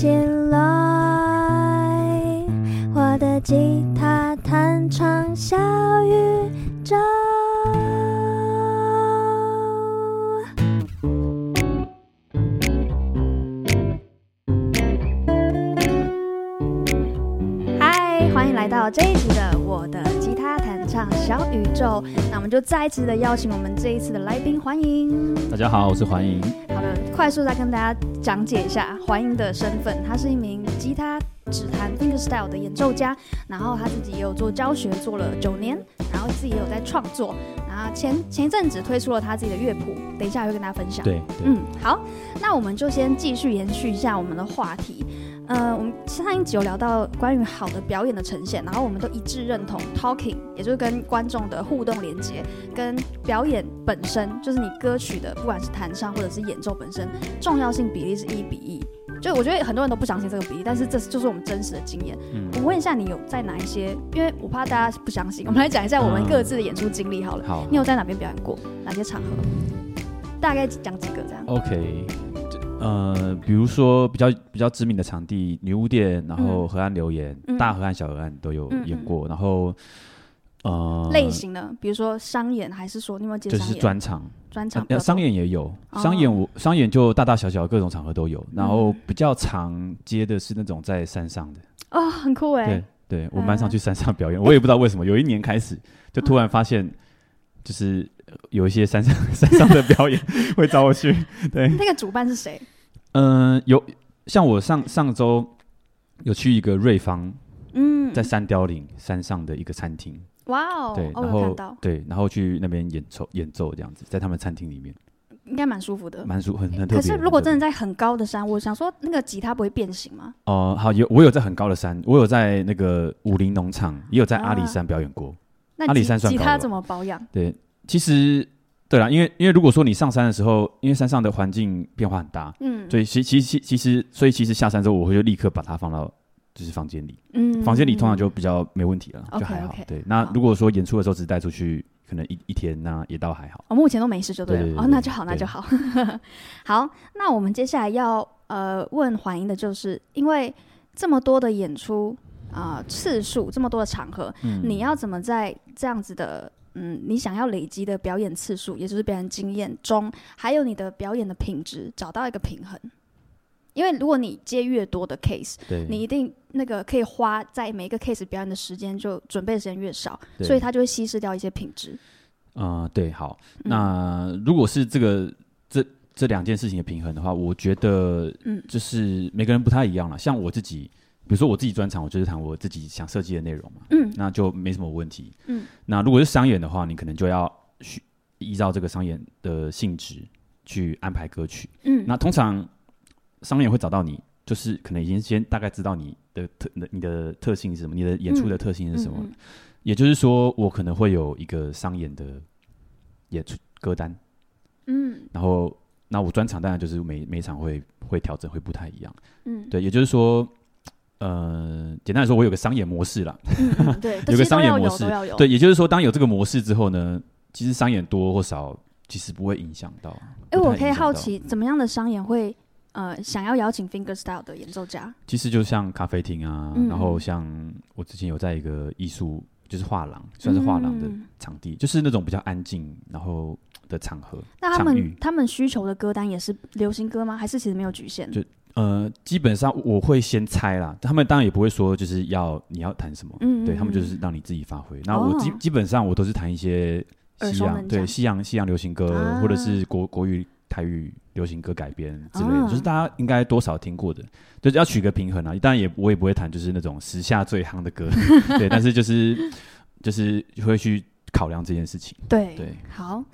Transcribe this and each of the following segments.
起来，我的吉他弹唱小宇宙。嗨，欢迎来到这一集的我的吉他弹唱小宇宙。那我们就再一次的邀请我们这一次的来宾，欢迎。大家好，我是欢迎。快速再跟大家讲解一下怀英的身份。他是一名吉他指弹 fingerstyle 的演奏家，然后他自己也有做教学，做了九年，然后自己也有在创作。然后前前一阵子推出了他自己的乐谱，等一下会跟大家分享。对，对嗯，好，那我们就先继续延续一下我们的话题。呃，我们上一集有聊到关于好的表演的呈现，然后我们都一致认同 talking，也就是跟观众的互动连接，跟表演本身，就是你歌曲的不管是弹唱或者是演奏本身，重要性比例是一比一。就我觉得很多人都不相信这个比例，但是这就是我们真实的经验。嗯，我问一下你有在哪一些？因为我怕大家不相信，我们来讲一下我们各自的演出经历好了。好，你有在哪边表演过？哪些场合？大概讲几个这样。OK。呃，比如说比较比较知名的场地，女巫店，然后河岸留言、嗯、大河岸、小河岸都有演过，嗯嗯、然后呃，类型的，比如说商演，还是说你有没有接就是专场？专场、呃，商演也有，哦、商演我商演就大大小小各种场合都有，然后比较常接的是那种在山上的，哦，很酷哎，对对，我蛮常去山上表演，嗯、我也不知道为什么，有一年开始就突然发现，就是。有一些山上山上的表演会找我去，对。那个主办是谁？嗯、呃，有像我上上周有去一个瑞芳，嗯，在山雕岭山上的一个餐厅。哇哦，对，然后对，然后去那边演奏演奏这样子，在他们餐厅里面，应该蛮舒服的，蛮舒很很特别。可是如果真的在很高的山，我想说那个吉他不会变形吗？哦、呃，好，有我有在很高的山，我有在那个武林农场，也有在阿里山表演过。阿里山算吉他怎么保养？对。其实，对啦，因为因为如果说你上山的时候，因为山上的环境变化很大，嗯，所以其其其其实，所以其实下山之后，我会就立刻把它放到就是房间里，嗯，房间里通常就比较没问题了，嗯、就还好。对，那如果说演出的时候只带出去，可能一一天那也倒还好。我、哦、目前都没事就对哦，那就好，那就好。好，那我们接下来要呃问环营的就是，因为这么多的演出啊、呃、次数，这么多的场合，嗯、你要怎么在这样子的嗯，你想要累积的表演次数，也就是表演经验中，还有你的表演的品质，找到一个平衡。因为如果你接越多的 case，对你一定那个可以花在每一个 case 表演的时间就准备的时间越少，所以它就会稀释掉一些品质。啊、呃，对，好，那如果是这个这这两件事情的平衡的话，我觉得，嗯，就是每个人不太一样了。像我自己。比如说我自己专场，我就是谈我自己想设计的内容嘛，嗯，那就没什么问题，嗯。那如果是商演的话，你可能就要去依照这个商演的性质去安排歌曲，嗯。那通常商演会找到你，就是可能已经先大概知道你的特、你的特性是什么，你的演出的特性是什么。嗯嗯嗯、也就是说，我可能会有一个商演的演出歌单，嗯。然后，那我专场当然就是每每场会会调整，会不太一样，嗯。对，也就是说。呃，简单来说，我有个商业模式啦。嗯、对，有个商业模式，对，也就是说，当有这个模式之后呢，其实商演多或少，其实不会影响到。哎、欸，我可以好奇，怎么样的商演会呃想要邀请 fingerstyle 的演奏家？其实就像咖啡厅啊，嗯、然后像我之前有在一个艺术，就是画廊，算是画廊的场地，嗯、就是那种比较安静，然后的场合。那他们他们需求的歌单也是流行歌吗？还是其实没有局限？就呃，基本上我会先猜啦，他们当然也不会说就是要你要弹什么，嗯，嗯，嗯，对他们就是让你自己发挥。那我基、哦、基本上我都是弹一些西洋，对西洋西洋流行歌，啊、或者是国国语台语流行歌改编之类的，啊、就是大家应该多少听过的，就是要取个平衡啊。当然也我也不会弹就是那种时下最夯的歌，对，但是就是就是会去考量这件事情。对对，对好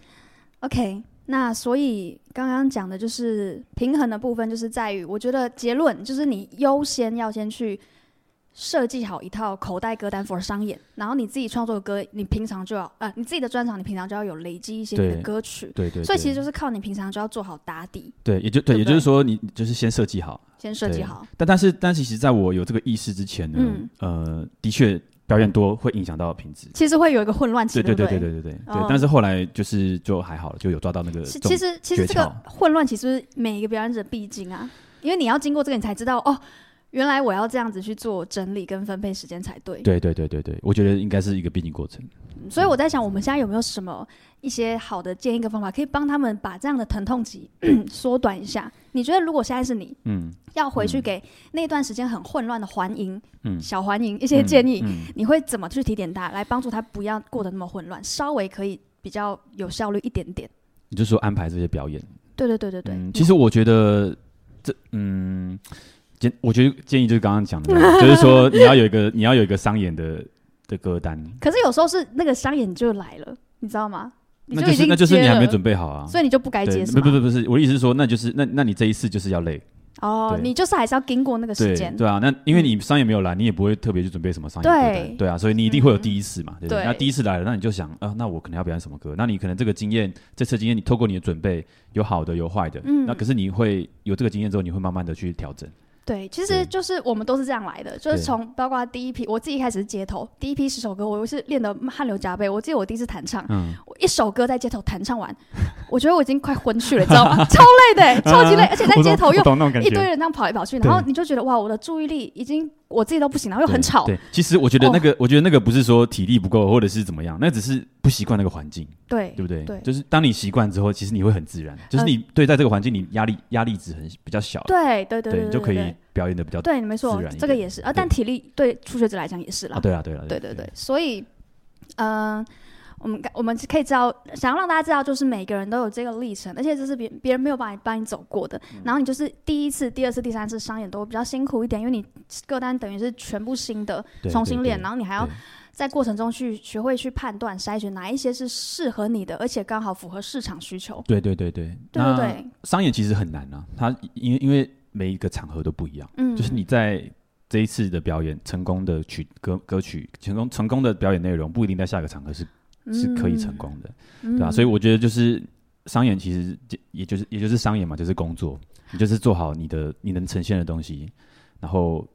，OK。那所以刚刚讲的就是平衡的部分，就是在于我觉得结论就是你优先要先去设计好一套口袋歌单 for 商演，然后你自己创作的歌，你平常就要呃你自己的专场，你平常就要有累积一些你的歌曲，对，对对，所以其实就是靠你平常就要做好打底，对，也就对，也就是说你就是先设计好，先设计好，但但是但是其实在我有这个意识之前呢，嗯、呃，的确。表演多会影响到品质，其实会有一个混乱期，对对对对对对对。对、但是后来就是就还好了，就有抓到那个。其实其实这个混乱其实每一个表演者必经啊，因为你要经过这个，你才知道哦。原来我要这样子去做整理跟分配时间才对。对对对对对，我觉得应该是一个必经过程。所以我在想，我们现在有没有什么一些好的建议跟方法，可以帮他们把这样的疼痛期 缩短一下？你觉得如果现在是你，嗯，要回去给那段时间很混乱的环营，嗯，小环营一些建议，嗯嗯、你会怎么去提点他，来帮助他不要过得那么混乱，稍微可以比较有效率一点点？你就说安排这些表演？对对对对对。嗯、其实我觉得这，嗯。建，我觉得建议就是刚刚讲的，就是说你要有一个你要有一个商演的的歌单。可是有时候是那个商演就来了，你知道吗？那就是那就是你还没准备好啊，所以你就不该接。不不不不是，我的意思是说，那就是那那你这一次就是要累哦，你就是还是要经过那个时间。对啊，那因为你商演没有来，你也不会特别去准备什么商演歌单。对啊，所以你一定会有第一次嘛，对不对？那第一次来了，那你就想啊，那我可能要表演什么歌？那你可能这个经验，这次经验你透过你的准备，有好的有坏的，那可是你会有这个经验之后，你会慢慢的去调整。对，其实就是我们都是这样来的，就是从包括第一批，我自己一开始是街头，第一批十首歌，我是练得汗流浃背。我记得我第一次弹唱，我一首歌在街头弹唱完，我觉得我已经快昏去了，你知道吗？超累的，超级累，而且在街头又一堆人这样跑来跑去，然后你就觉得哇，我的注意力已经。我自己都不行，然后又很吵。对，其实我觉得那个，我觉得那个不是说体力不够，或者是怎么样，那只是不习惯那个环境。对，对不对？对，就是当你习惯之后，其实你会很自然。就是你对在这个环境，你压力压力值很比较小。对对对，你就可以表演的比较对，没错，这个也是啊。但体力对初学者来讲也是啦。对啊，对啊，对对对，所以，嗯。我们我们可以知道，想要让大家知道，就是每个人都有这个历程，而且这是别别人没有办法帮你走过的。嗯、然后你就是第一次、第二次、第三次商演都比较辛苦一点，因为你歌单等于是全部新的，重新练，然后你还要在过程中去学会去判断、筛选哪一些是适合你的，而且刚好符合市场需求。对对对对，对对对。商演其实很难啊，它因为因为每一个场合都不一样，嗯，就是你在这一次的表演成功的曲歌歌曲成功成功的表演内容，不一定在下一个场合是。是可以成功的，嗯、对吧、啊？所以我觉得就是商演，其实也就是也就是商演嘛，就是工作，你就是做好你的你能呈现的东西，然后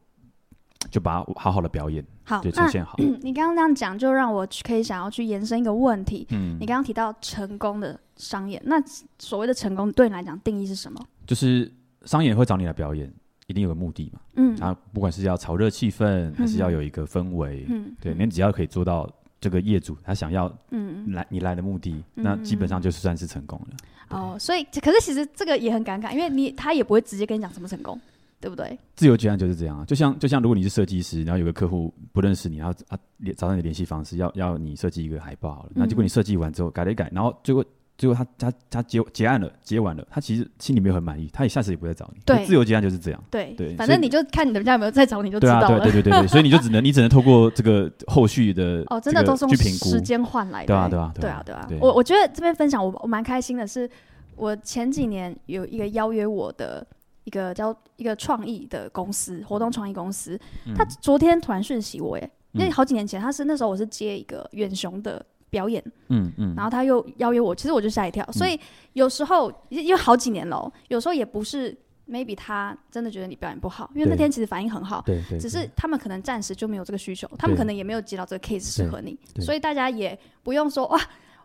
就把它好好的表演，好，就呈现好。你刚刚这样讲，就让我可以想要去延伸一个问题。嗯，你刚刚提到成功的商演，那所谓的成功对你来讲定义是什么？就是商演会找你来表演，一定有个目的嘛。嗯，然后，不管是要炒热气氛，还是要有一个氛围，嗯，对，你只要可以做到。这个业主他想要嗯来你来的目的，嗯、那基本上就算是成功了。嗯、哦，所以可是其实这个也很尴尬，因为你他也不会直接跟你讲什么成功，对不对？自由接案就是这样啊，就像就像如果你是设计师，然后有个客户不认识你，然后啊找到你的联系方式，要要你设计一个海报那结果你设计完之后改了一改，然后最后。最后他他他结结案了，结完了，他其实心里没有很满意，他也下次也不会找你。对，自由结案就是这样。对对，反正你就看你们家有没有再找你就知道了。对啊，对对对对，所以你就只能你只 能透过这个后续的哦，真的都是用时间换来的。对啊对啊对啊对啊！我我觉得这边分享我我蛮开心的是，我前几年有一个邀约我的一个叫一个创意的公司，活动创意公司，他昨天突然讯息我耶，因为好几年前他是那时候我是接一个远雄的。表演，嗯嗯，然后他又邀约我，其实我就吓一跳。所以有时候因为好几年了，有时候也不是 maybe 他真的觉得你表演不好，因为那天其实反应很好，对对，只是他们可能暂时就没有这个需求，他们可能也没有接到这个 case 适合你，所以大家也不用说哇，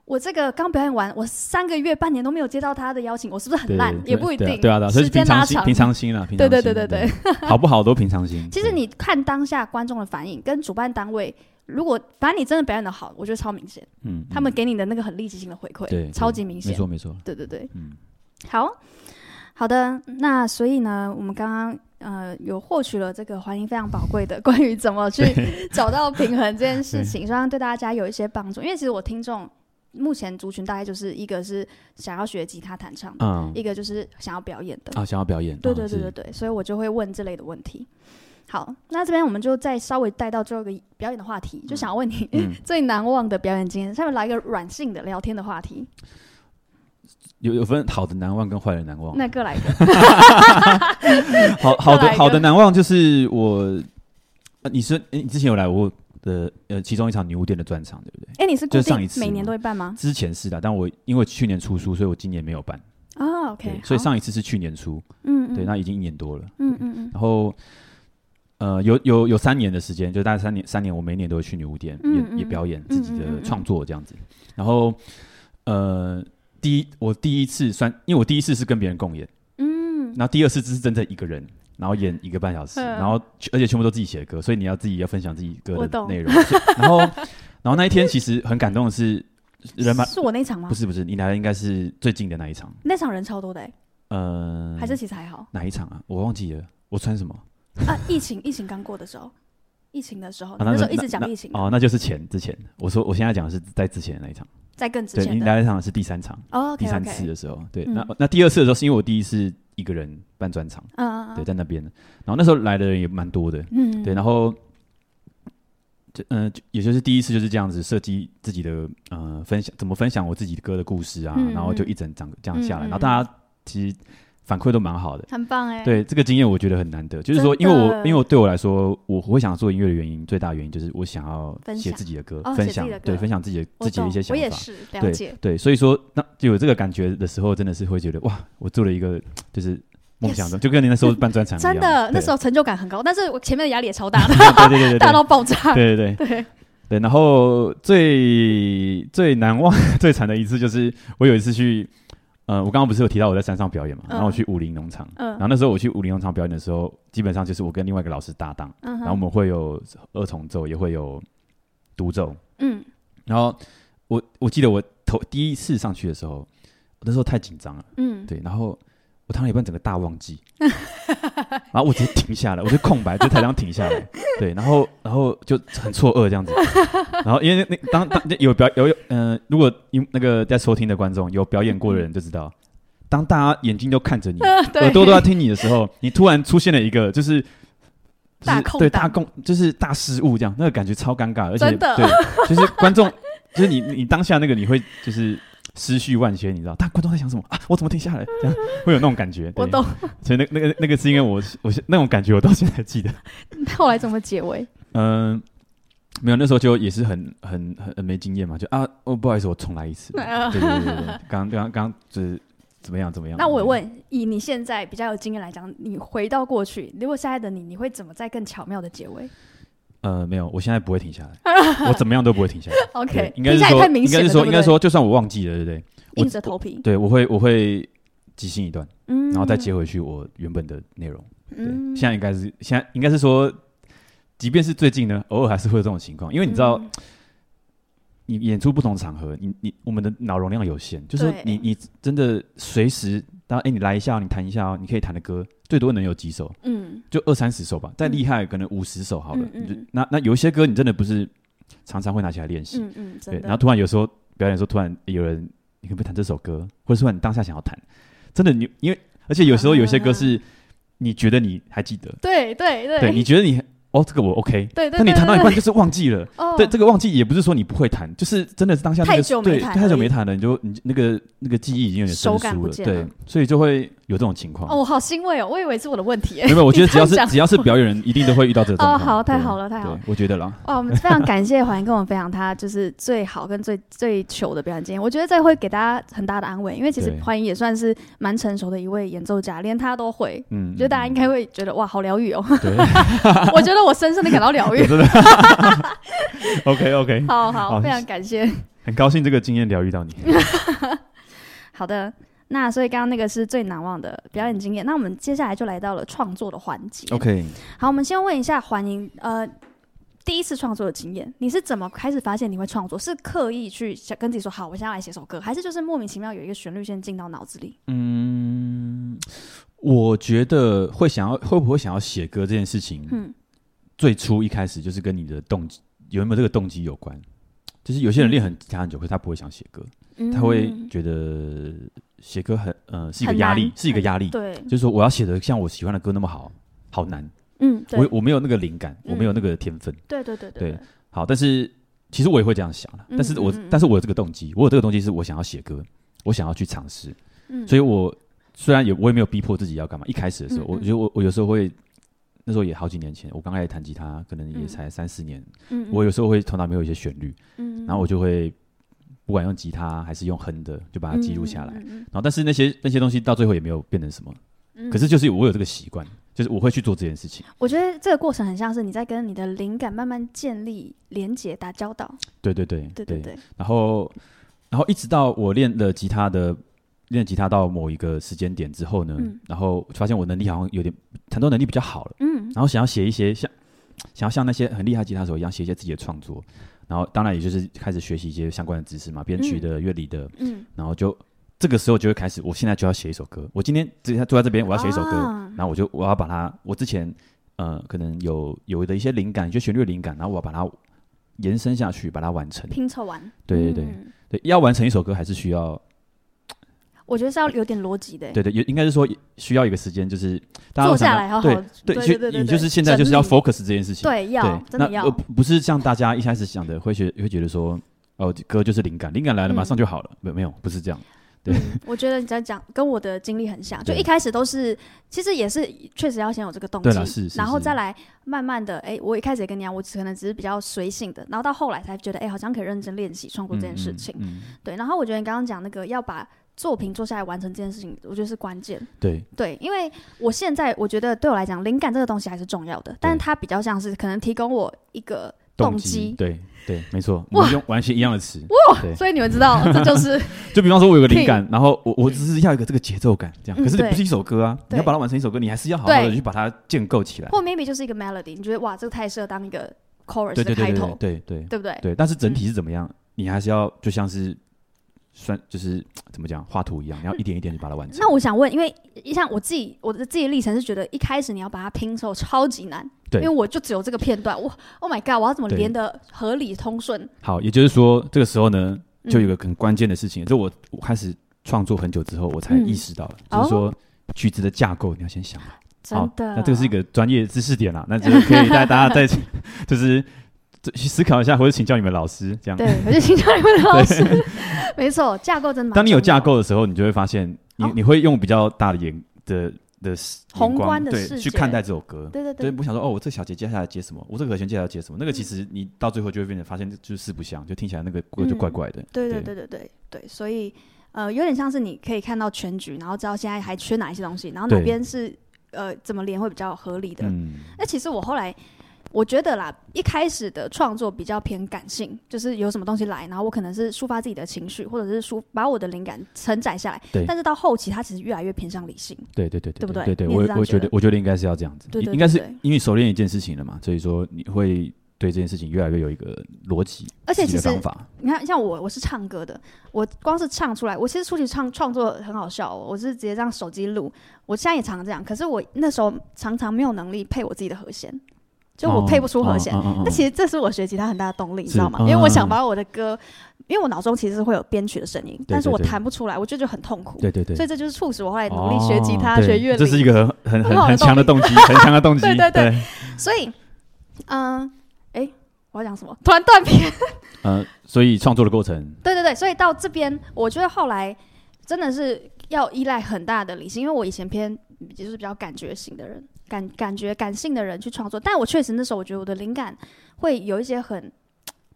我这个刚表演完，我三个月半年都没有接到他的邀请，我是不是很烂？也不一定，对啊，时间拉长，平常心了，对对对对对，好不好都平常心。其实你看当下观众的反应跟主办单位。如果反正你真的表演的好，我觉得超明显。嗯，他们给你的那个很立即性的回馈，对，超级明显。没错没错。对对对。嗯，好好的。那所以呢，我们刚刚呃有获取了这个环境非常宝贵的关于怎么去找到平衡这件事情，希望对大家有一些帮助。因为其实我听众目前族群大概就是一个是想要学吉他弹唱的，嗯，一个就是想要表演的啊，想要表演。对对对对对，所以我就会问这类的问题。好，那这边我们就再稍微带到最后一个表演的话题，嗯、就想要问你、嗯、最难忘的表演经验。下面来一个软性的聊天的话题，有有分好的难忘跟坏的难忘，那各来一个。好好的好的难忘就是我，呃、你是、欸、你之前有来过的呃其中一场女巫店的专场对不对？哎、欸，你是就上一次每年都会办吗？之前是的，但我因为去年出书，所以我今年没有办。哦，OK，所以上一次是去年出，嗯，对，那已经一年多了，嗯嗯嗯，然后。呃，有有有三年的时间，就大概三年，三年我每年都会去女巫店，嗯嗯也也表演自己的创作这样子。然后，呃，第一我第一次算，因为我第一次是跟别人共演，嗯，然后第二次只是真正一个人，然后演一个半小时，然后而且全部都自己写的歌，所以你要自己要分享自己歌的内容。然后，然后那一天其实很感动的是，人蛮是我那场吗？不是不是，你来的应该是最近的那一场。那场人超多的哎。呃，还是其实还好。哪一场啊？我忘记了，我穿什么？啊，疫情疫情刚过的时候，疫情的时候，那时候一直讲疫情。哦，那就是前之前。我说我现在讲的是在之前的那一场。在更之前，你来一场是第三场，哦，第三次的时候，对，那那第二次的时候是因为我第一次一个人办专场，嗯，对，在那边，然后那时候来的人也蛮多的，嗯，对，然后，就嗯，也就是第一次就是这样子设计自己的呃分享，怎么分享我自己的歌的故事啊，然后就一整场这样下来，然后大家其实。反馈都蛮好的，很棒哎！对这个经验，我觉得很难得。就是说，因为我因为我对我来说，我会想做音乐的原因，最大的原因就是我想要写自己的歌，分享对分享自己的自己的一些想法。我也是了解。对，所以说那就有这个感觉的时候，真的是会觉得哇，我做了一个 就是梦想中，就跟你那时候办专场一样。真的，那时候成就感很高，但是我前面的压力也超大 的，对对对，大到爆炸。对对对对对。然后最最难忘、最惨的一次，就是我有一次去。呃，我刚刚不是有提到我在山上表演嘛？然后我去武林农场，然后那时候我去武林农场表演的时候，基本上就是我跟另外一个老师搭档，然后我们会有二重奏，也会有独奏。嗯，然后我我记得我头第一次上去的时候，那时候太紧张了。嗯，对，然后我弹了一半，整个大忘记，然后我直接停下来，我就空白，就台上停下来。对，然后然后就很错愕这样子。然后因为那当当有表有有嗯、呃，如果因那个在收听的观众有表演过的人就知道，当大家眼睛都看着你，耳朵都在听你的时候，你突然出现了一个就是大空对大空就是大失误这样，那个感觉超尴尬，而且对，就是观众就是你你当下那个你会就是。思绪万千，你知道？但观众在想什么啊？我怎么停下来？这样会有那种感觉。我懂。所以那那个那个是因为我我那种感觉，我到现在还记得。后来怎么结尾？嗯，没有，那时候就也是很很很没经验嘛，就啊，哦，不好意思，我重来一次。对对对对，刚刚刚就是怎么样怎么样？那我问，以你现在比较有经验来讲，你回到过去，如果现在的你，你会怎么再更巧妙的结尾？呃，没有，我现在不会停下来，我怎么样都不会停下来。OK，应该是说，应该是说，应该说，就算我忘记了，对不对？硬着头皮。对，我会，我会即兴一段，嗯然后再接回去我原本的内容。对，现在应该是，现在应该是说，即便是最近呢，偶尔还是会有这种情况，因为你知道，你演出不同场合，你你我们的脑容量有限，就是你你真的随时。当哎，你来一下，你弹一下哦，你可以弹的歌最多能有几首？嗯，就二三十首吧。再厉害，可能五十首好了。嗯嗯。那那有一些歌，你真的不是常常会拿起来练习。嗯嗯。对。然后突然有时候表演的时候，突然有人，你可不可以弹这首歌？或者说你当下想要弹，真的你因为，而且有时候有些歌是你觉得你还记得。对对对。对，你觉得你。哦，这个我 OK。对对。但你弹到一半就是忘记了。哦。对，这个忘记也不是说你不会弹，就是真的是当下那个对太久没弹了，你就你那个那个记忆已经有点生疏了。对，所以就会有这种情况。哦，我好欣慰哦，我以为是我的问题。没有，我觉得只要是只要是表演人，一定都会遇到这种。哦，好，太好了，太好了。我觉得啦。哇，我们非常感谢环英跟我们分享他就是最好跟最最糗的表演经验。我觉得这会给大家很大的安慰，因为其实环英也算是蛮成熟的一位演奏家，连他都会。嗯。我觉得大家应该会觉得哇，好疗愈哦。对。我觉得我深深的感到疗。真的，OK OK，好好，好，非常感谢，很高兴这个经验疗愈到你。好的，那所以刚刚那个是最难忘的表演经验，那我们接下来就来到了创作的环节。OK，好，我们先问一下环英，呃，第一次创作的经验，你是怎么开始发现你会创作？是刻意去想跟自己说好，我现在来写首歌，还是就是莫名其妙有一个旋律先进到脑子里？嗯，我觉得会想要，会不会想要写歌这件事情，嗯。最初一开始就是跟你的动机有没有这个动机有关，就是有些人练很长很久，可是他不会想写歌，嗯、他会觉得写歌很呃是一个压力，是一个压力，对，就是说我要写的像我喜欢的歌那么好，好难，嗯，我我没有那个灵感，嗯、我没有那个天分，对对对对，对，好，但是其实我也会这样想了，但是我、嗯、但是我有这个动机，我有这个动机是我想要写歌，我想要去尝试，嗯，所以我虽然也我也没有逼迫自己要干嘛，一开始的时候，嗯、我觉得我我有时候会。那时候也好几年前，我刚开始弹吉他，可能也才三四年。嗯，我有时候会头脑没有一些旋律，嗯，然后我就会不管用吉他还是用哼的，就把它记录下来。然后，但是那些那些东西到最后也没有变成什么。嗯，可是就是我有这个习惯，就是我会去做这件事情。我觉得这个过程很像是你在跟你的灵感慢慢建立连接、打交道。对对对对对对。然后，然后一直到我练了吉他的练吉他到某一个时间点之后呢，嗯、然后发现我能力好像有点弹奏能力比较好了，嗯，然后想要写一些像想要像那些很厉害吉他手一样写一些自己的创作，然后当然也就是开始学习一些相关的知识嘛，编曲的、乐理的，嗯，然后就这个时候就会开始，我现在就要写一首歌，我今天直接坐在这边，我要写一首歌，啊、然后我就我要把它，我之前呃可能有有的一些灵感，就旋律灵感，然后我要把它延伸下去，把它完成，拼凑完，对对对、嗯、对，要完成一首歌还是需要。我觉得是要有点逻辑的，对对，也应该是说需要一个时间，就是大家坐下来好好对对对对，你就是现在就是要 focus 这件事情，对，要真的要，不是像大家一开始想的会觉会觉得说，哦，歌就是灵感，灵感来了马上就好了，没没有，不是这样，对。我觉得你在讲跟我的经历很像，就一开始都是其实也是确实要先有这个动机，然后再来慢慢的，哎，我一开始也跟你讲，我可能只是比较随性的，然后到后来才觉得，哎，好像可以认真练习创作这件事情，对。然后我觉得你刚刚讲那个要把。作品做下来完成这件事情，我觉得是关键。对对，因为我现在我觉得对我来讲，灵感这个东西还是重要的，但是它比较像是可能提供我一个动机。对对，没错，我们用完全一样的词。哇，所以你们知道，这就是。就比方说，我有个灵感，然后我我只是要一个这个节奏感，这样。可是你不是一首歌啊，你要把它完成一首歌，你还是要好好的去把它建构起来。或 maybe 就是一个 melody，你觉得哇，这个太适合当一个 chorus 的开头，对对对不对？对，但是整体是怎么样，你还是要就像是。算就是怎么讲，画图一样，你要一点一点就把它完成。那我想问，因为像我自己，我的自己的历程是觉得一开始你要把它拼凑超级难，对，因为我就只有这个片段，我 Oh my God，我要怎么连的合理通顺？好，也就是说，这个时候呢，就有一个很关键的事情，嗯、就我我开始创作很久之后，我才意识到了，嗯、就是说曲子的架构你要先想好。真的，那这个是一个专业知识点啦，那就 可以带大家再就是。去思考一下，或者请教你们老师，这样对，我就请教你们老师。没错，架构真的。当你有架构的时候，你就会发现，你你会用比较大的眼的的宏观的视对去看待这首歌。对对对，不想说哦，我这小节接下来接什么？我这个和弦接下来接什么？那个其实你到最后就会变成发现就是四不像，就听起来那个歌就怪怪的。对对对对对对，所以呃，有点像是你可以看到全局，然后知道现在还缺哪一些东西，然后哪边是呃怎么连会比较合理的。嗯，那其实我后来。我觉得啦，一开始的创作比较偏感性，就是有什么东西来，然后我可能是抒发自己的情绪，或者是抒把我的灵感承载下来。对。但是到后期，它其实越来越偏向理性。对对对对，对不对？对对，我我觉得我觉得应该是要这样子。应该是因为熟练一件事情了嘛，所以说你会对这件事情越来越有一个逻辑。而且其实你看，像我我是唱歌的，我光是唱出来，我其实出去唱创作很好笑哦，我是直接让手机录，我现在也常常这样，可是我那时候常常没有能力配我自己的和弦。就我配不出和弦，那其实这是我学吉他很大的动力，你知道吗？因为我想把我的歌，因为我脑中其实是会有编曲的声音，但是我弹不出来，我觉得就很痛苦。对对对，所以这就是促使我后来努力学吉他、学乐理。这是一个很很很强的动机，很强的动机。对对对，所以，嗯，哎，我要讲什么？突然断片。嗯，所以创作的过程。对对对，所以到这边，我觉得后来真的是要依赖很大的理性，因为我以前偏就是比较感觉型的人。感感觉感性的人去创作，但我确实那时候我觉得我的灵感会有一些很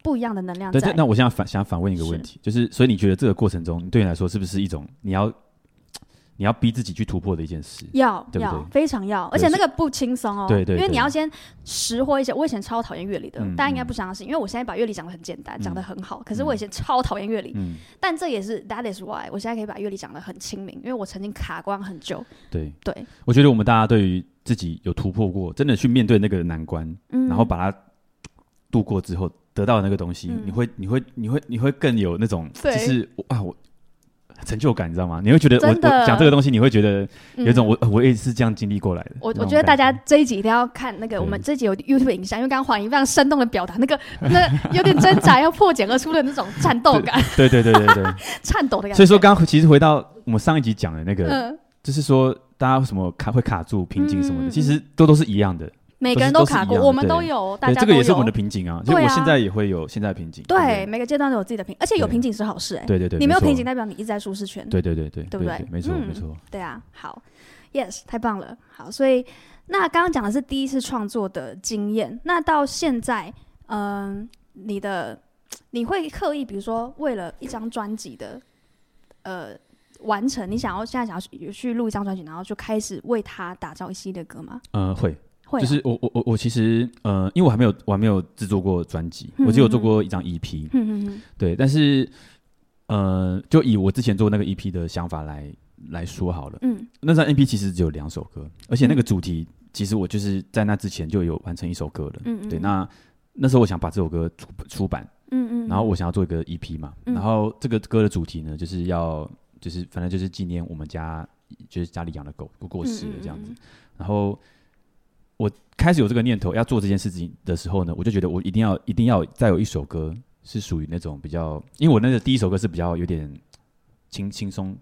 不一样的能量在。对，那我现在反想反问一个问题，就是所以你觉得这个过程中对你来说是不是一种你要？你要逼自己去突破的一件事，要要非常要，而且那个不轻松哦。对对，因为你要先识货一些。我以前超讨厌乐理的，大家应该不相信，因为我现在把乐理讲的很简单，讲得很好。可是我以前超讨厌乐理，但这也是 That is why 我现在可以把乐理讲的很亲民，因为我曾经卡关很久。对对，我觉得我们大家对于自己有突破过，真的去面对那个难关，然后把它度过之后得到的那个东西，你会你会你会你会更有那种就是啊我。成就感，你知道吗？你会觉得我我讲这个东西，你会觉得有一种我我也是这样经历过来的。我我觉得大家这一集一定要看那个，我们这一集有 YouTube 影像，因为刚刚黄颐非常生动的表达那个 那有点挣扎要破茧而出的那种战斗感。对对对对对，颤抖的感觉。所以说，刚刚其实回到我们上一集讲的那个，就是说大家为什么卡会卡住瓶颈什么的，其实都都是一样的。每个人都卡过，我们都有，大家这个也是我们的瓶颈啊。就我现在也会有现在瓶颈。对，每个阶段都有自己的瓶，而且有瓶颈是好事哎。对对对，你没有瓶颈代表你一直在舒适圈。对对对对，对不对？没错没错。对啊，好，yes，太棒了。好，所以那刚刚讲的是第一次创作的经验，那到现在，嗯，你的你会刻意，比如说为了一张专辑的呃完成，你想要现在想要去去录一张专辑，然后就开始为他打造一系列歌吗？嗯，会。就是我我我我其实呃，因为我还没有我还没有制作过专辑，我只有做过一张 EP，嗯、哼哼对，但是呃，就以我之前做那个 EP 的想法来来说好了。嗯，那张 EP 其实只有两首歌，而且那个主题其实我就是在那之前就有完成一首歌了。嗯，对，那那时候我想把这首歌出出版。嗯嗯，然后我想要做一个 EP 嘛，嗯、然后这个歌的主题呢，就是要就是反正就是纪念我们家就是家里养的狗过过世了这样子。嗯嗯嗯，然后我开始有这个念头要做这件事情的时候呢，我就觉得我一定要一定要再有一首歌是属于那种比较，因为我那个第一首歌是比较有点轻轻松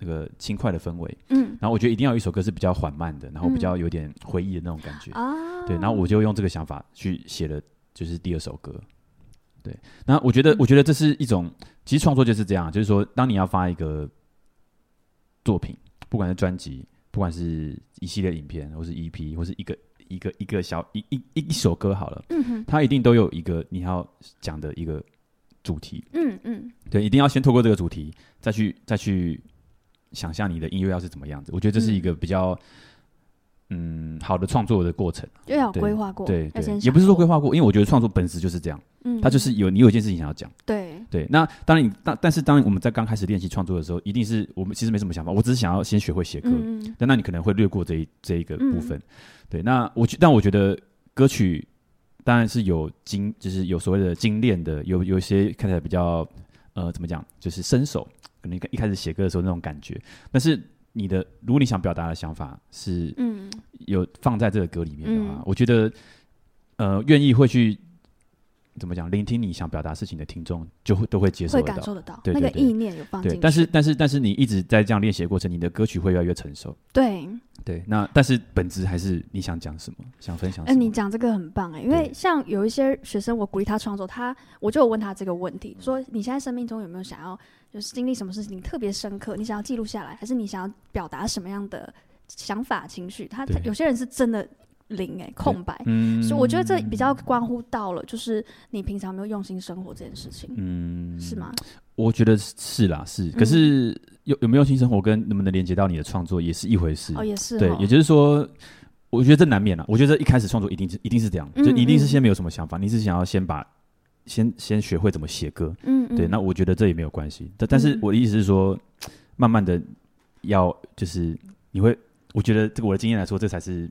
那个轻快的氛围，嗯，然后我觉得一定要有一首歌是比较缓慢的，然后比较有点回忆的那种感觉，嗯、对，然后我就用这个想法去写了就是第二首歌。对，那我觉得，我觉得这是一种，其实创作就是这样，就是说，当你要发一个作品，不管是专辑，不管是一系列影片，或是 EP，或是一个一个一个小一一一一首歌好了，嗯哼，它一定都有一个你要讲的一个主题，嗯嗯，对，一定要先透过这个主题，再去再去想象你的音乐要是怎么样子，我觉得这是一个比较。嗯，好的创作的过程就要规划过，对对，也不是说规划过，因为我觉得创作本质就是这样，嗯，它就是有你有一件事情想要讲，对对。那当然你但但是当我们在刚开始练习创作的时候，一定是我们其实没什么想法，我只是想要先学会写歌，嗯但那你可能会略过这一这一个部分，对。那我但我觉得歌曲当然是有精，就是有所谓的精炼的，有有一些看起来比较呃怎么讲，就是身手，可能一开始写歌的时候那种感觉，但是。你的，如果你想表达的想法是，嗯，有放在这个歌里面的话，嗯、我觉得，呃，愿意会去怎么讲，聆听你想表达事情的听众，就会都会接受得到，会感受得到，那个意念有放进去。但是，但是，但是，你一直在这样练习的过程，你的歌曲会越来越成熟。对，对，那但是本质还是你想讲什么，想分享什么。哎、欸，你讲这个很棒哎、欸，因为像有一些学生，我鼓励他创作，他我就有问他这个问题，说你现在生命中有没有想要？就是经历什么事情特别深刻，你想要记录下来，还是你想要表达什么样的想法、情绪？他有些人是真的零哎、欸，空白。嗯，所以我觉得这比较关乎到了，就是你平常没有用心生活这件事情。嗯，是吗？我觉得是啦，是。可是有有没有用心生活，跟能不能连接到你的创作，也是一回事。哦，也是。对，也就是说，我觉得这难免啦。我觉得一开始创作一定是一定是这样，嗯嗯，就一定是先没有什么想法，你是想要先把。先先学会怎么写歌，嗯，嗯，对，那我觉得这也没有关系。但但是我的意思是说，嗯、慢慢的要就是你会，我觉得这个我的经验来说，这才是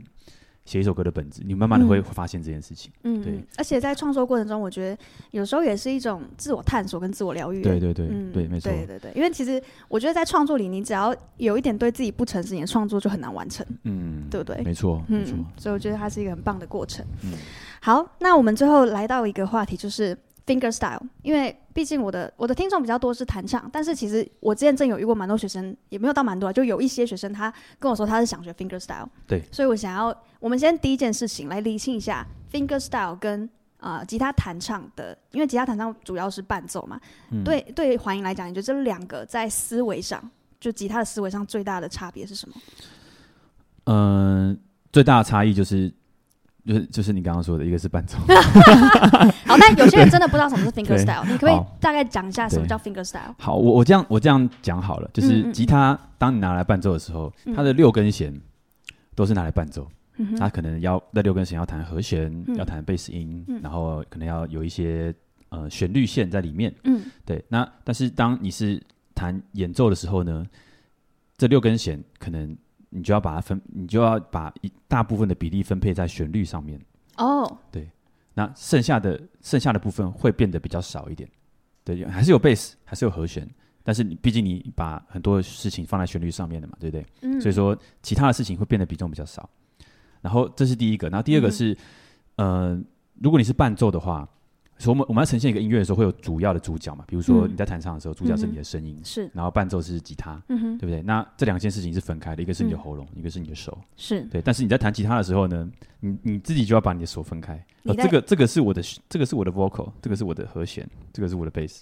写一首歌的本质。你慢慢的会发现这件事情，嗯，对。而且在创作过程中，我觉得有时候也是一种自我探索跟自我疗愈。对对对，嗯、对，没错，对对对。因为其实我觉得在创作里，你只要有一点对自己不诚实，你的创作就很难完成，嗯，对不对？没错，没错。所以我觉得它是一个很棒的过程。嗯。好，那我们最后来到一个话题，就是 finger style。因为毕竟我的我的听众比较多是弹唱，但是其实我之前真有遇过蛮多学生，也没有到蛮多，就有一些学生他跟我说他是想学 finger style。对，所以我想要我们先第一件事情来理清一下 finger style 跟啊、呃、吉他弹唱的，因为吉他弹唱主要是伴奏嘛。嗯、对对，环营来讲，你觉得这两个在思维上，就吉他的思维上最大的差别是什么？嗯、呃，最大的差异就是。就是就是你刚刚说的，一个是伴奏。好，但有些人真的不知道什么是 finger style，你可不可以大概讲一下什么叫 finger style？好，我我这样我这样讲好了，就是吉他当你拿来伴奏的时候，它的六根弦都是拿来伴奏，它可能要那六根弦要弹和弦，要弹贝斯音，然后可能要有一些呃旋律线在里面。嗯，对。那但是当你是弹演奏的时候呢，这六根弦可能。你就要把它分，你就要把一大部分的比例分配在旋律上面。哦，oh. 对，那剩下的剩下的部分会变得比较少一点。对，还是有贝斯，还是有和弦，但是你毕竟你把很多事情放在旋律上面的嘛，对不对？嗯。所以说，其他的事情会变得比重比较少。然后这是第一个，然后第二个是，嗯、呃，如果你是伴奏的话。所以我们我们要呈现一个音乐的时候，会有主要的主角嘛？比如说你在弹唱的时候，主角是你的声音，是，然后伴奏是吉他，对不对？那这两件事情是分开的，一个是你的喉咙，一个是你的手，是对。但是你在弹吉他的时候呢，你你自己就要把你的手分开。这个这个是我的这个是我的 vocal，这个是我的和弦，这个是我的 bass。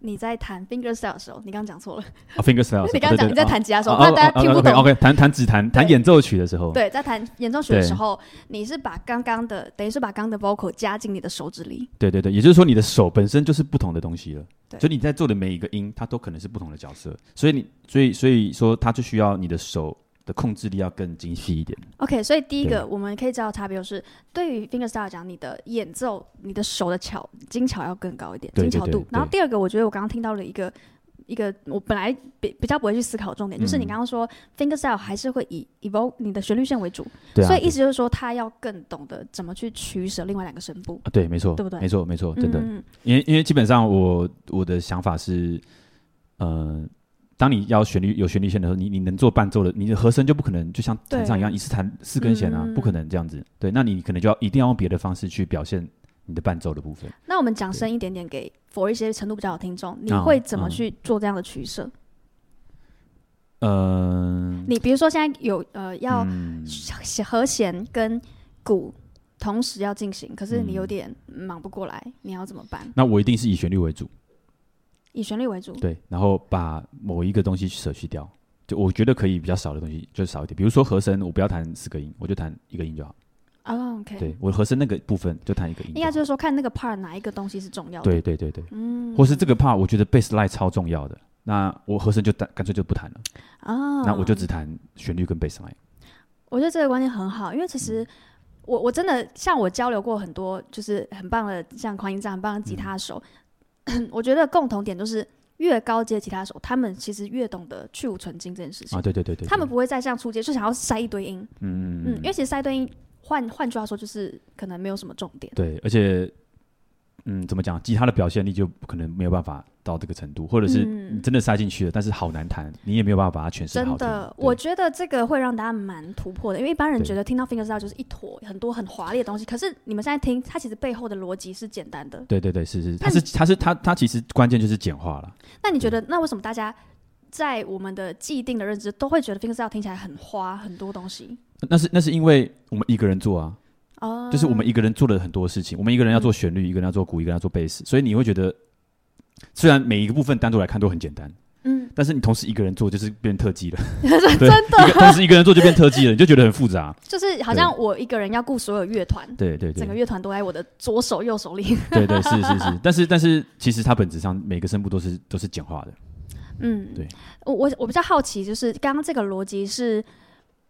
你在弹 finger style 的时候，你刚刚讲错了。啊，finger style。你刚刚讲你在弹吉他的时候，怕大家听不懂。OK，弹弹指弹弹演奏曲的时候。对，在弹演奏曲的时候，你是把刚刚的，等于是把刚刚的 vocal 加进你的手指里。对对对，也就是说，你的手本身就是不同的东西了。对。所以你在做的每一个音，它都可能是不同的角色。所以你，所以所以说，它就需要你的手。的控制力要更精细一点。OK，所以第一个我们可以知道差别就是，对于 fingerstyle 讲，你的演奏，你的手的巧精巧要更高一点，精巧度。然后第二个，我觉得我刚刚听到了一个一个我本来比比较不会去思考的重点，嗯、就是你刚刚说 fingerstyle 还是会以 evoke 你的旋律线为主，所以意思就是说他要更懂得怎么去取舍另外两个声部。啊、对，没错，对不对？没错，没错，真的，嗯、因为因为基本上我我的想法是，呃。当你要旋律有旋律线的时候，你你能做伴奏的，你的和声就不可能就像弹唱一样，一次弹四根弦啊，嗯、不可能这样子。对，那你可能就要一定要用别的方式去表现你的伴奏的部分。那我们讲深一点点，给 for 一些程度比较好听众，你会怎么去做这样的取舍？嗯，呃、你比如说现在有呃要和弦跟鼓同时要进行，可是你有点忙不过来，嗯、你要怎么办？那我一定是以旋律为主。以旋律为主，对，然后把某一个东西舍去掉，就我觉得可以比较少的东西就少一点。比如说和声，我不要弹四个音，我就弹一个音就好。哦，OK。对，我和声那个部分就弹一个音。应该就是说看那个 part 哪一个东西是重要的。对对对对，嗯。或是这个 part 我觉得 bass line 超重要的，那我和声就弹干脆就不弹了。啊。那我就只弹旋律跟 bass line。我觉得这个观念很好，因为其实、嗯、我我真的像我交流过很多，就是很棒的像狂音这样很棒的吉他手。嗯 我觉得共同点就是，越高阶吉他手，他们其实越懂得去无存精这件事情。啊，对对对对，他们不会再像初阶就想要塞一堆音。嗯嗯，因为其实塞一堆音，换换句话说，就是可能没有什么重点。对，而且，嗯，怎么讲，吉他的表现力就可能没有办法到这个程度，或者是你真的塞进去了，但是好难弹，你也没有办法把它诠释好。真的，我觉得这个会让大家蛮突破的，因为一般人觉得听到 fingerstyle 就是一坨很多很华丽的东西，可是你们现在听，它其实背后的逻辑是简单的。对对对，是是，它是它是它它其实关键就是简化了。那你觉得，那为什么大家在我们的既定的认知都会觉得 fingerstyle 听起来很花很多东西？那是那是因为我们一个人做啊，哦，就是我们一个人做了很多事情，我们一个人要做旋律，一个人要做鼓，一个人要做贝斯，所以你会觉得。虽然每一个部分单独来看都很简单，嗯，但是你同时一个人做就是变特技了，真的。同时一个人做就变特技了，你就觉得很复杂。就是好像我一个人要顾所有乐团，对对对，整个乐团都在我的左手右手里。对对是是是，但是但是其实它本质上每个声部都是都是简化的。嗯，对。我我我比较好奇，就是刚刚这个逻辑是，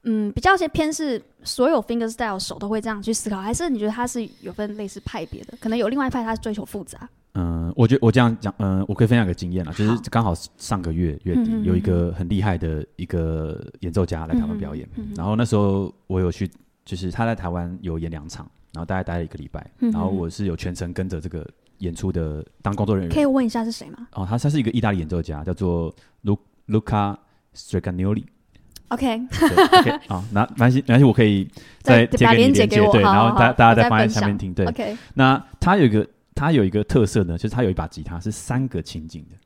嗯，比较些偏是所有 fingerstyle 手都会这样去思考，还是你觉得他是有分类似派别的？可能有另外一派，他是追求复杂。嗯，我觉得我这样讲，嗯，我可以分享一个经验了，就是刚好上个月月底有一个很厉害的一个演奏家来台湾表演，然后那时候我有去，就是他在台湾有演两场，然后大概待了一个礼拜，然后我是有全程跟着这个演出的当工作人员。可以问一下是谁吗？哦，他他是一个意大利演奏家，叫做 Luca OK，OK，好，那没关系，没关系，我可以再贴给你连接，对，然后大大家再放在下面听，对，OK。那他有一个。它有一个特色呢，就是它有一把吉他是三个情景的。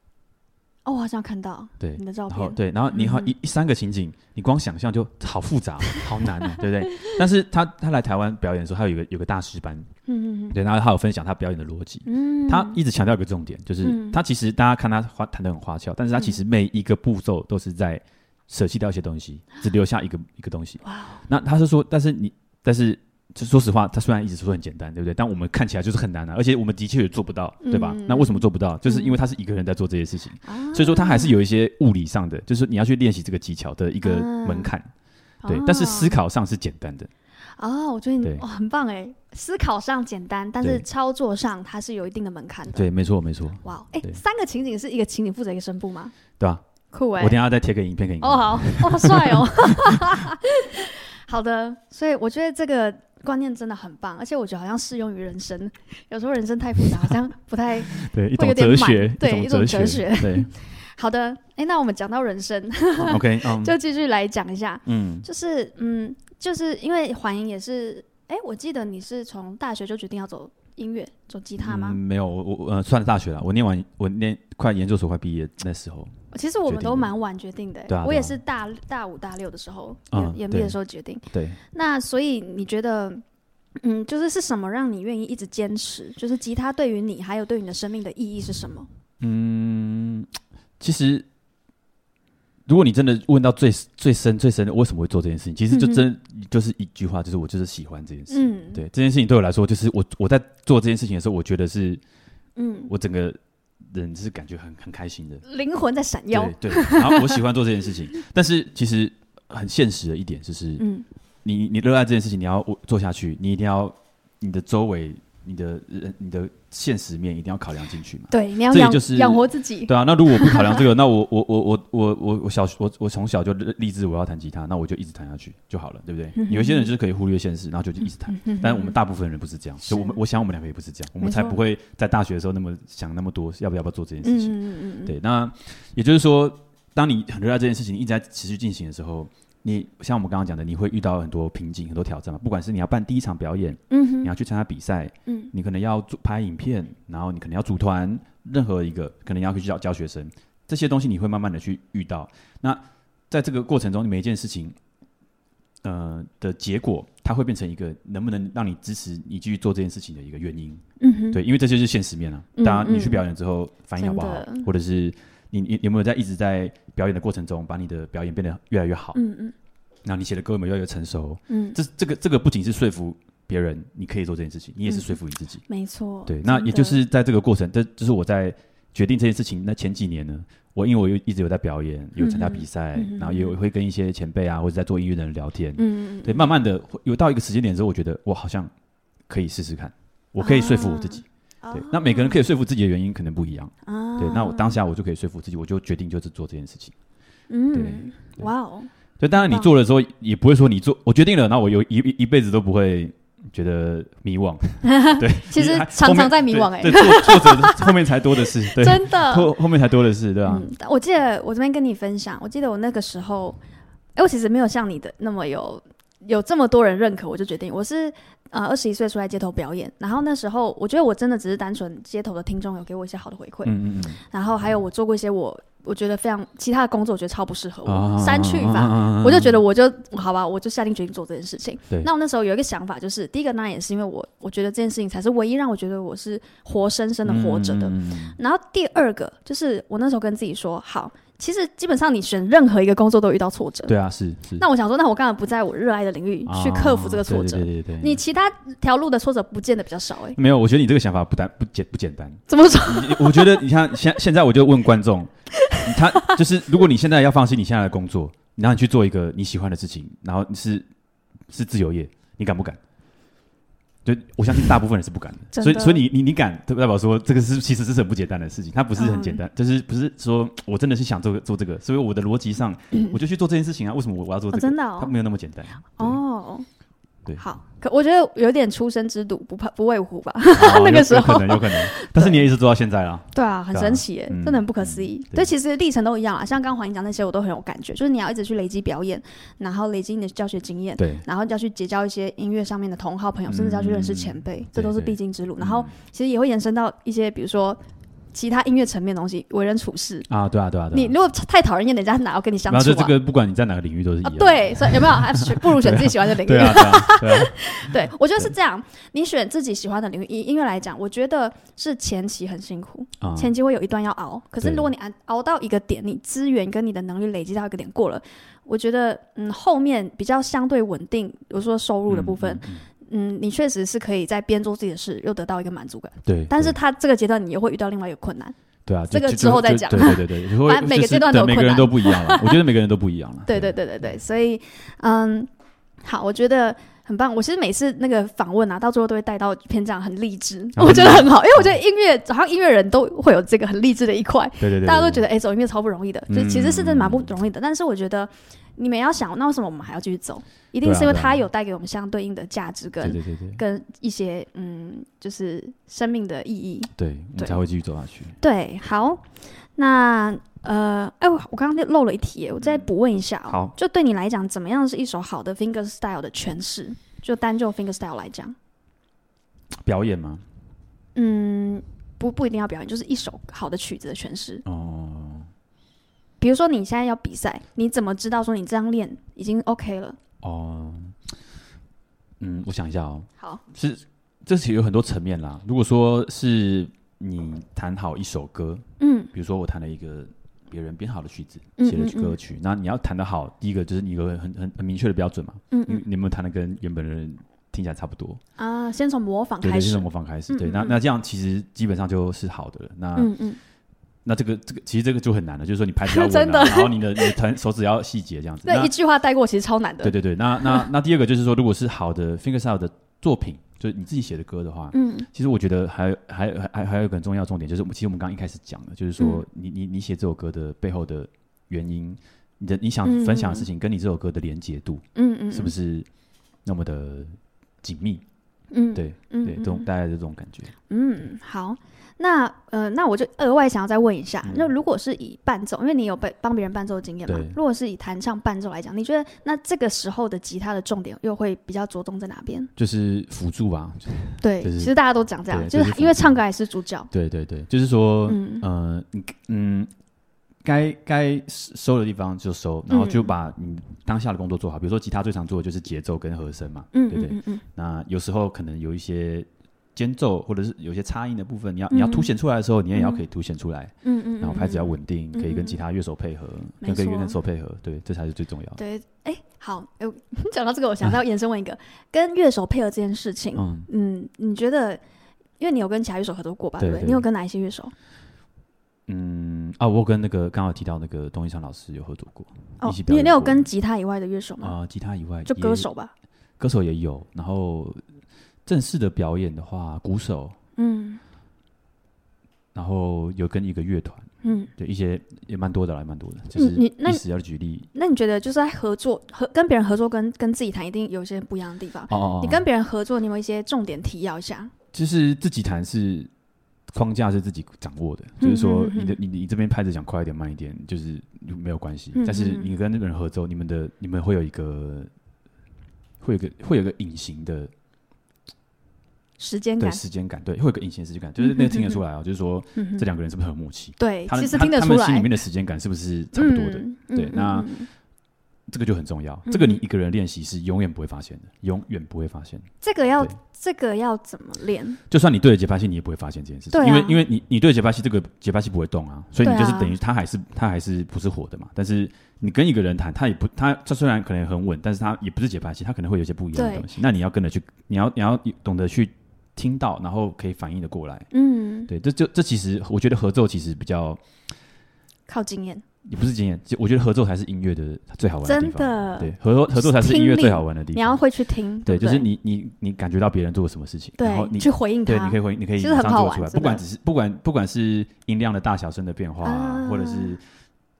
哦，我好像看到对你的照片。对，然后你好一一三个情景，你光想象就好复杂，好难哦，对不对？但是他他来台湾表演的时候，他有一个有个大师班，嗯嗯嗯对，然后他有分享他表演的逻辑，嗯，他一直强调一个重点，就是他其实大家看他花弹的很花俏，但是他其实每一个步骤都是在舍弃掉一些东西，只留下一个一个东西。哇，那他是说，但是你，但是。就说实话，他虽然一直说很简单，对不对？但我们看起来就是很难啊，而且我们的确也做不到，对吧？嗯、那为什么做不到？就是因为他是一个人在做这些事情，嗯、所以说他还是有一些物理上的，就是你要去练习这个技巧的一个门槛，嗯、对。但是思考上是简单的。哦，我觉得你很棒哎，思考上简单，但是操作上它是有一定的门槛的。对，没错，没错。哇，哎，三个情景是一个情景负责一个声部吗？对吧？酷哎！我等下再贴个影片给你。哦，好，哦，帅哦。好的，所以我觉得这个。观念真的很棒，而且我觉得好像适用于人生。有时候人生太复杂，好像不太 对，一种哲学，对，一种哲学。对，好的，哎，那我们讲到人生，OK，就继续来讲一下。嗯，就是嗯，就是因为环莹也是，哎，我记得你是从大学就决定要走音乐，走吉他吗？没有，我我呃，算了，大学了。我念完，我念快研究所快毕业那时候。其实我们都蛮晚决定的，我也是大大五大六的时候研研毕的时候决定。对，那所以你觉得，嗯，就是是什么让你愿意一直坚持？就是吉他对于你还有对你的生命的意义是什么？嗯，其实如果你真的问到最最深最深的，为什么会做这件事情？其实就真就是一句话，就是我就是喜欢这件事。嗯，对，这件事情对我来说，就是我我在做这件事情的时候，我觉得是，嗯，我整个。人是感觉很很开心的，灵魂在闪耀。对对，然后我喜欢做这件事情，但是其实很现实的一点就是，嗯，你你热爱这件事情，你要做下去，你一定要你的周围，你的人你的现实面一定要考量进去嘛。对，你要养就是养活自己。对啊，那如果我不考量这个，那我我我我我我我小我我从小就立志我要弹吉他，那我就一直弹下去就好了，对不对？嗯、有一些人就是可以忽略现实，然后就一直弹。嗯、但是我们大部分人不是这样，所以我们我想我们两个也不是这样，我们才不会在大学的时候那么想那么多，要不要不要做这件事情？嗯嗯嗯。对，那也就是说，当你很热爱这件事情，一直在持续进行的时候。你像我们刚刚讲的，你会遇到很多瓶颈、很多挑战嘛？不管是你要办第一场表演，嗯哼，你要去参加比赛，嗯，你可能要做拍影片，然后你可能要组团，任何一个可能要去教教学生，这些东西你会慢慢的去遇到。那在这个过程中，你每一件事情，呃的结果，它会变成一个能不能让你支持你继续做这件事情的一个原因。嗯哼，对，因为这就是现实面啊。当然，你去表演之后反应好不好，或者是。你你有没有在一直在表演的过程中，把你的表演变得越来越好？嗯嗯。那你写的歌有没有越来越成熟？嗯。这这个这个不仅是说服别人，你可以做这件事情，你也是说服你自己。没错。对，那也就是在这个过程，这就是我在决定这件事情那前几年呢，我因为我又一直有在表演，有参加比赛，然后也有会跟一些前辈啊，或者在做音乐的人聊天。嗯嗯。对，慢慢的有到一个时间点之后，我觉得我好像可以试试看，我可以说服我自己。对，那每个人可以说服自己的原因可能不一样。啊，对，那我当下我就可以说服自己，我就决定就是做这件事情。嗯，对，哇哦。对，当然你做的时候也不会说你做，我决定了，那我有一一一辈子都不会觉得迷惘。对，其实常常在迷惘哎。对，挫挫折后面才多的是，真的后后面才多的是，对吧？我记得我这边跟你分享，我记得我那个时候，哎，我其实没有像你的那么有有这么多人认可，我就决定我是。呃，二十一岁出来街头表演，然后那时候我觉得我真的只是单纯街头的听众有给我一些好的回馈，嗯嗯嗯，然后还有我做过一些我我觉得非常其他的工作，我觉得超不适合我，删去法，我就觉得我就好吧，我就下定决心做这件事情。对，那我那时候有一个想法，就是第一个那也是因为我我觉得这件事情才是唯一让我觉得我是活生生的活着的，然后第二个就是我那时候跟自己说好。其实基本上，你选任何一个工作都遇到挫折。对啊，是是。那我想说，那我干嘛不在我热爱的领域去克服这个挫折。对对对。你其他条路的挫折不见得比较少哎。没有，我觉得你这个想法不单不简不简单。怎么说？我觉得你像现现在，我就问观众，他就是如果你现在要放弃你现在的工作，然后你去做一个你喜欢的事情，然后你是是自由业，你敢不敢？就我相信大部分人是不敢的，的。所以所以你你你敢，代表说这个是其实是很不简单的事情，它不是很简单，嗯、就是不是说我真的是想做做这个，所以我的逻辑上、嗯、我就去做这件事情啊，为什么我我要做这个？哦、真的、哦，它没有那么简单。哦。对，好，可我觉得有点初生之犊不怕不畏虎吧？那个时候有可能有可能，但是你也一直做到现在啊。对啊，很神奇耶，真的很不可思议。对，其实历程都一样啊，像刚刚环莹讲那些，我都很有感觉。就是你要一直去累积表演，然后累积你的教学经验，对，然后要去结交一些音乐上面的同好朋友，甚至要去认识前辈，这都是必经之路。然后其实也会延伸到一些，比如说。其他音乐层面的东西，为人处事啊，对啊，对啊，对啊。你如果太讨人厌，人家哪要跟你相处啊？然后这个不管你在哪个领域都是一样。对，所以有没有还选 不如选自己喜欢的领域？对啊，对，我觉得是这样。你选自己喜欢的领域，以音乐来讲，我觉得是前期很辛苦，前期会有一段要熬。可是如果你熬熬到一个点，你资源跟你的能力累积到一个点过了，我觉得嗯，后面比较相对稳定，比如说收入的部分。嗯，你确实是可以在边做自己的事，又得到一个满足感。对，但是他这个阶段你又会遇到另外一个困难。对啊，这个之后再讲。对对对对，反正每个阶段都有困难，每个人都不一样了。我觉得每个人都不一样了。对对对对对，所以嗯，好，我觉得很棒。我其实每次那个访问啊，到最后都会带到篇这样很励志，我觉得很好，因为我觉得音乐好像音乐人都会有这个很励志的一块。对对对，大家都觉得哎，走音乐超不容易的，就其实是真的蛮不容易的。但是我觉得。你们要想，那为什么我们还要继续走？一定是因为它有带给我们相对应的价值跟跟一些嗯，就是生命的意义。对，你才会继续走下去。对，好，那呃，哎，我我刚刚漏了一题，我再补问一下哦。好，就对你来讲，怎么样是一首好的 fingerstyle 的诠释？就单就 fingerstyle 来讲，表演吗？嗯，不不一定要表演，就是一首好的曲子的诠释。哦。比如说你现在要比赛，你怎么知道说你这样练已经 OK 了？哦，嗯，我想一下哦。好，是这其实有很多层面啦。如果说是你弹好一首歌，嗯，比如说我弹了一个别人编好的曲子，写了歌曲，那你要弹得好，第一个就是你有个很很很明确的标准嘛。嗯，你你有没有弹的跟原本的人听起来差不多？啊，先从模仿开始，先从模仿开始。对，那那这样其实基本上就是好的了。那嗯嗯。那这个这个其实这个就很难了，就是说你拍比较稳，真的，然后你的你的弹手指要细节这样子。对，一句话带过其实超难的。对对对，那那那第二个就是说，如果是好的 fingerstyle 的作品，就是你自己写的歌的话，嗯，其实我觉得还还还还还有一个很重要重点，就是其实我们刚刚一开始讲的，就是说、嗯、你你你写这首歌的背后的原因，你的你想分享的事情，跟你这首歌的连接度，嗯嗯，是不是那么的紧密？嗯，对，嗯对，这种大概是这种感觉。嗯，好。那呃，那我就额外想要再问一下，那、嗯、如果是以伴奏，因为你有被帮别人伴奏的经验嘛？如果是以弹唱伴奏来讲，你觉得那这个时候的吉他的重点又会比较着重在哪边？就是辅助吧。对，就是、其实大家都讲这样，就是、就是因为唱歌还是主角。对对对，就是说，嗯呃，嗯，该该收的地方就收，然后就把你当下的工作做好。比如说，吉他最常做的就是节奏跟和声嘛，嗯，对不对？嗯，嗯，嗯。那有时候可能有一些。间奏或者是有些差异的部分，你要你要凸显出来的时候，你也要可以凸显出来。嗯嗯。然后拍子要稳定，可以跟其他乐手配合，跟跟乐手配合，对，这才是最重要的。对，哎，好，哎，讲到这个，我想再延伸问一个，跟乐手配合这件事情，嗯，你觉得，因为你有跟其他乐手合作过吧？对，你有跟哪一些乐手？嗯啊，我跟那个刚好提到那个东一昌老师有合作过。哦，你你有跟吉他以外的乐手吗？啊，吉他以外就歌手吧。歌手也有，然后。正式的表演的话，鼓手，嗯，然后有跟一个乐团，嗯，对，一些也蛮多的，啦蛮多的。就是你那要举例，那你觉得就是在合作和跟别人合作跟跟自己弹一定有些不一样的地方？哦，你跟别人合作，你有一些重点提要一下？就是自己弹是框架是自己掌握的，就是说你的你你这边拍子讲快一点慢一点，就是没有关系。但是你跟那个人合作，你们的你们会有一个会有个会有个隐形的。时间感，对时间感，对，会有个隐形时间感，就是那个听得出来啊，就是说这两个人是不是很默契？对，其实听得出来，他们心里面的时间感是不是差不多的？对，那这个就很重要。这个你一个人练习是永远不会发现的，永远不会发现。这个要这个要怎么练？就算你对着节拍器，你也不会发现这件事情，因为因为你你对着节拍器，这个节拍器不会动啊，所以你就是等于他还是他还是不是活的嘛。但是你跟一个人弹，他也不他他虽然可能很稳，但是他也不是节拍器，他可能会有些不一样的东西。那你要跟着去，你要你要懂得去。听到，然后可以反应的过来。嗯，对，这就这其实我觉得合奏其实比较靠经验，也不是经验，就我觉得合奏才是音乐的最好玩的地方。真的，对，合作合作才是音乐最好玩的地方。你要会去听，对，就是你你你感觉到别人做了什么事情，然后你去回应他，对，你可以回，你可以马上做出来。不管只是不管不管是音量的大小声的变化，或者是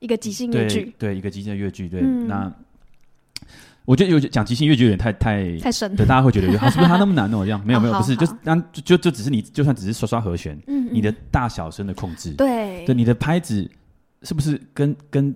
一个即兴乐句，对，一个即兴的乐句，对，那。我觉得有讲即兴乐就有点太太太深，对，大家会觉得他是不是他那么难哦？这样 没有没有，不是，就是当就就只是你就算只是刷刷和弦，你的大小声的控制，对对，你的拍子是不是跟跟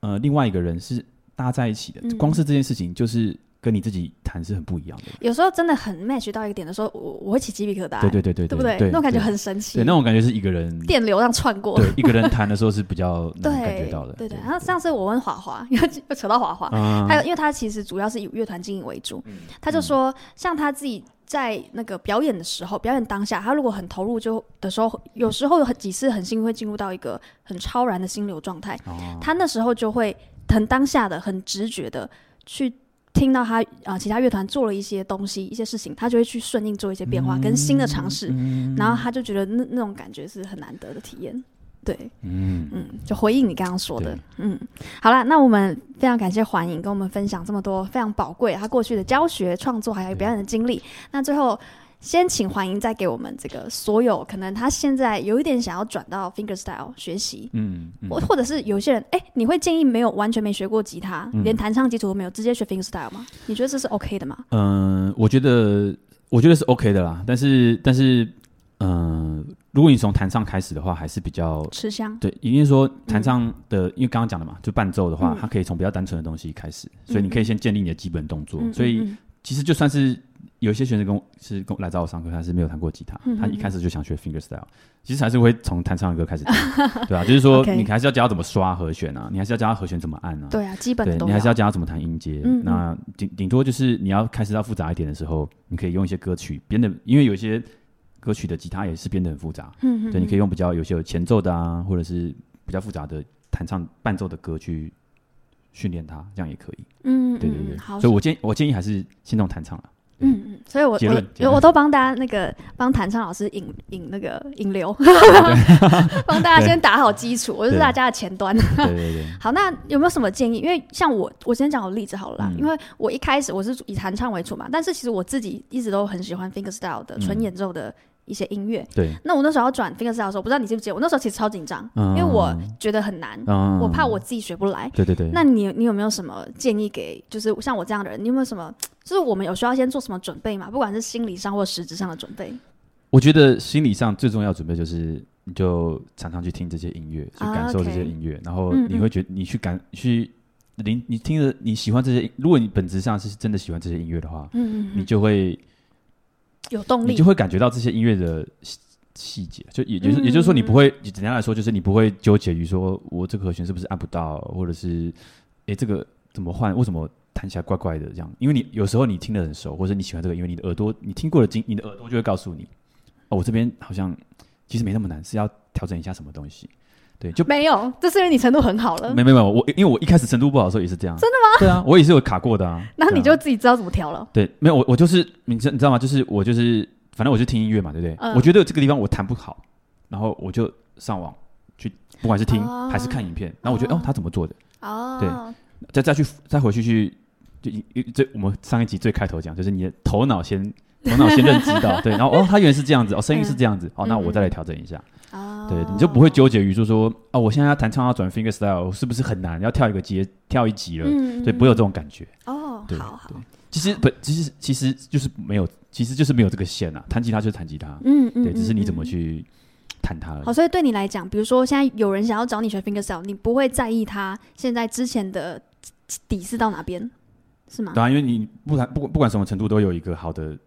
呃另外一个人是搭在一起的？光是这件事情就是。跟你自己弹是很不一样的。有时候真的很 match 到一个点的时候，我我会起鸡皮疙瘩。对对对对，对不对？那种感觉很神奇。对，那种感觉是一个人电流这样窜过。对，一个人弹的时候是比较能感觉到的。对对。然后上次我问华华，又 又扯到华华，他因为他其实主要是以乐团经营为主，他就说，像他自己在那个表演的时候，表演当下，他如果很投入就的时候，有时候有很几次很幸运会进入到一个很超然的心流状态。他那时候就会很当下的、很直觉的去。听到他啊、呃，其他乐团做了一些东西、一些事情，他就会去顺应做一些变化跟新的尝试，嗯、然后他就觉得那那种感觉是很难得的体验。对，嗯嗯，就回应你刚刚说的，嗯，好了，那我们非常感谢环影跟我们分享这么多非常宝贵他过去的教学、创作还有表演的经历。那最后。先请欢迎再给我们这个所有可能他现在有一点想要转到 fingerstyle 学习，嗯，或、嗯、或者是有些人，哎、欸，你会建议没有完全没学过吉他，嗯、连弹唱基础都没有，直接学 fingerstyle 吗？你觉得这是 OK 的吗？嗯、呃，我觉得我觉得是 OK 的啦，但是但是，嗯、呃，如果你从弹唱开始的话，还是比较吃香。对，因为说弹唱的，嗯、因为刚刚讲的嘛，就伴奏的话，嗯、它可以从比较单纯的东西开始，所以你可以先建立你的基本动作，嗯、所以其实就算是。有些学生跟我是跟来找我上课，他是没有弹过吉他，嗯、他一开始就想学 fingerstyle，其实还是会从弹唱的歌开始弹，对啊，就是说你还是要教他怎么刷和弦啊，你还是要教他和弦怎么按啊，对啊，基本对，你还是要教他怎么弹音阶。那顶顶多就是你要开始要复杂一点的时候，你可以用一些歌曲编的，因为有些歌曲的吉他也是编的很复杂，嗯哼对，你可以用比较有些有前奏的啊，或者是比较复杂的弹唱伴奏的歌去训练它，这样也可以。嗯，对对对。好，所以我建议我建议还是先从弹唱了。嗯嗯，所以我我我都帮大家那个帮弹唱老师引引那个引流，帮大家先打好基础，我就是大家的前端。对对对。好，那有没有什么建议？因为像我，我先讲个例子好了啦。因为我一开始我是以弹唱为主嘛，但是其实我自己一直都很喜欢 fingerstyle 的纯演奏的。一些音乐，对。那我那时候要转 fingerstyle 的时候，不知道你记不记得？我那时候其实超紧张，因为我觉得很难，我怕我自己学不来。对对对。那你你有没有什么建议给，就是像我这样的人，你有没有什么，就是我们有需要先做什么准备吗？不管是心理上或实质上的准备。我觉得心理上最重要准备就是，你就常常去听这些音乐，去感受这些音乐，然后你会觉得你去感去聆，你听着你喜欢这些，如果你本质上是真的喜欢这些音乐的话，嗯嗯，你就会。有动力，你就会感觉到这些音乐的细细节，就也就是也就是说，你不会简单来说，就是你不会纠结于说我这个和弦是不是按不到，或者是哎这个怎么换，为什么弹起来怪怪的这样？因为你有时候你听得很熟，或者你喜欢这个，因为你的耳朵你听过的经，你的耳朵就会告诉你，哦，我这边好像其实没那么难，是要调整一下什么东西。对，就没有，这是因为你程度很好了。没没没有，我因为我一开始程度不好的时候也是这样。真的吗？对啊，我也是有卡过的啊。那你就自己知道怎么调了。对，没有我我就是你知你知道吗？就是我就是反正我就听音乐嘛，对不对？我觉得这个地方我弹不好，然后我就上网去，不管是听还是看影片，然后我觉得哦，他怎么做的？哦，对，再再去再回去去就一这我们上一集最开头讲，就是你的头脑先头脑先认知到，对，然后哦，他原来是这样子，哦，声音是这样子，哦，那我再来调整一下。对，你就不会纠结于说说啊，我现在要弹唱要转 fingerstyle 是不是很难？要跳一个阶，跳一级了，所以不会有这种感觉。哦，好好。其实不，其实其实就是没有，其实就是没有这个线啊。弹吉他就是弹吉他，嗯嗯，对，只是你怎么去弹它。好，所以对你来讲，比如说现在有人想要找你学 fingerstyle，你不会在意他现在之前的底是到哪边，是吗？对啊，因为你不管不管不管什么程度，都有一个好的。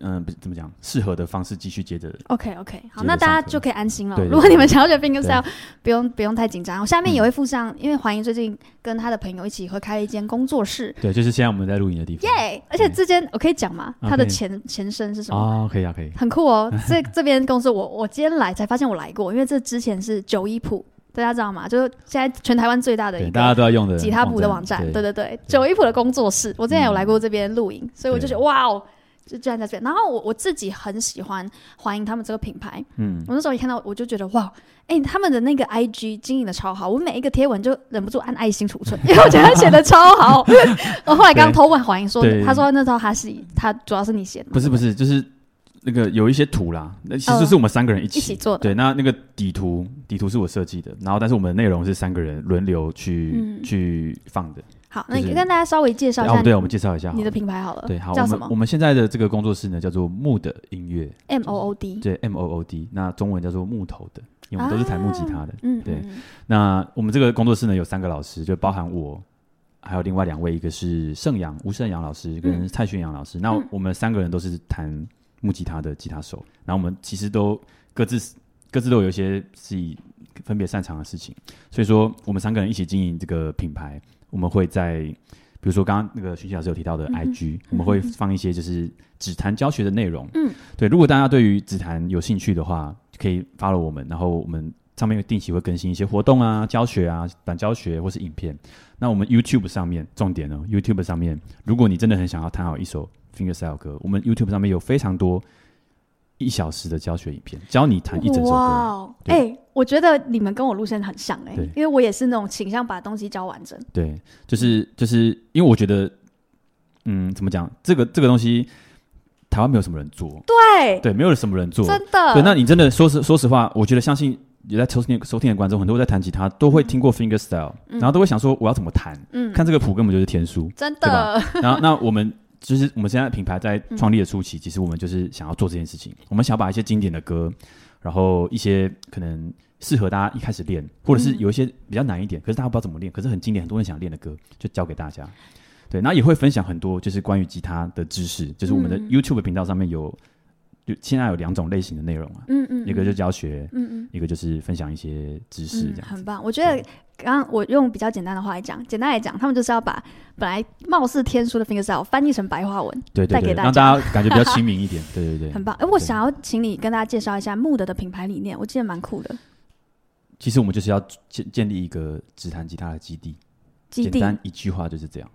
嗯，不怎么讲，适合的方式继续接着。OK OK，好，那大家就可以安心了。如果你们想要学 fingerstyle，不用不用太紧张。我下面也会附上，因为环吟最近跟他的朋友一起会开了一间工作室。对，就是现在我们在录影的地方。耶！而且这间我可以讲吗？它的前前身是什么？哦，可以啊，可以。很酷哦，这这边公司我我今天来才发现我来过，因为这之前是九一谱，大家知道吗？就是现在全台湾最大的一个大家都要用的吉他谱的网站。对对对，九一谱的工作室，我之前有来过这边录影，所以我就觉得哇哦。就站在这边，然后我我自己很喜欢欢迎他们这个品牌，嗯，我那时候一看到我就觉得哇，哎、欸，他们的那个 IG 经营的超好，我每一个贴文就忍不住按爱心储存，因为我觉得他写的超好。我后来刚刚偷问环吟说，他说那时候他是他主要是你写的，不是不是，就是那个有一些图啦，那其实是我们三个人一起、呃、一起做的，对，那那个底图底图是我设计的，然后但是我们的内容是三个人轮流去、嗯、去放的。好，那你跟大家稍微介绍一下。对，我们介绍一下你的品牌好了。对，好，叫什么？我们现在的这个工作室呢，叫做木的音乐，M O O D。对，M O O D。那中文叫做木头的，因为我们都是弹木吉他的。嗯，对。那我们这个工作室呢，有三个老师，就包含我，还有另外两位，一个是盛阳吴盛阳老师跟蔡炫阳老师。那我们三个人都是弹木吉他的吉他手。然后我们其实都各自各自都有一些自己分别擅长的事情，所以说我们三个人一起经营这个品牌。我们会在，比如说刚刚那个徐徐老师有提到的 IG，、嗯、我们会放一些就是指弹教学的内容。嗯，对，如果大家对于指弹有兴趣的话，可以 follow 我们，然后我们上面定期会更新一些活动啊、教学啊、短教学或是影片。那我们 YouTube 上面，重点呢，YouTube 上面，如果你真的很想要弹好一首 fingerstyle 歌，我们 YouTube 上面有非常多。一小时的教学影片，教你弹一整首歌。哇，哎，我觉得你们跟我路线很像哎、欸，因为我也是那种倾向把东西教完整。对，就是就是因为我觉得，嗯，怎么讲？这个这个东西，台湾没有什么人做。对对，没有什么人做，真的。对，那你真的说实说实话，我觉得相信也在收听收听的观众，很多在弹吉他都会听过 fingerstyle，、嗯、然后都会想说我要怎么弹？嗯，看这个谱根本就是天书，真的。然后那我们。就是我们现在品牌在创立的初期，嗯、其实我们就是想要做这件事情。我们想要把一些经典的歌，然后一些可能适合大家一开始练，或者是有一些比较难一点，可是大家不知道怎么练，可是很经典，很多人想练的歌，就教给大家。对，那也会分享很多就是关于吉他的知识。就是我们的 YouTube 频道上面有，就现在有两种类型的内容啊，嗯嗯，一个就是教学，嗯嗯，一个就是分享一些知识，这样、嗯、很棒。我觉得。刚刚我用比较简单的话来讲，简单来讲，他们就是要把本来貌似天书的 fingerstyle 翻译成白话文，对，对，给大家，让大家感觉比较亲民一点。对对对，很棒。哎，我想要请你跟大家介绍一下木的的品牌理念，我记得蛮酷的。其实我们就是要建建立一个指弹吉他的基地，基地简单一句话就是这样。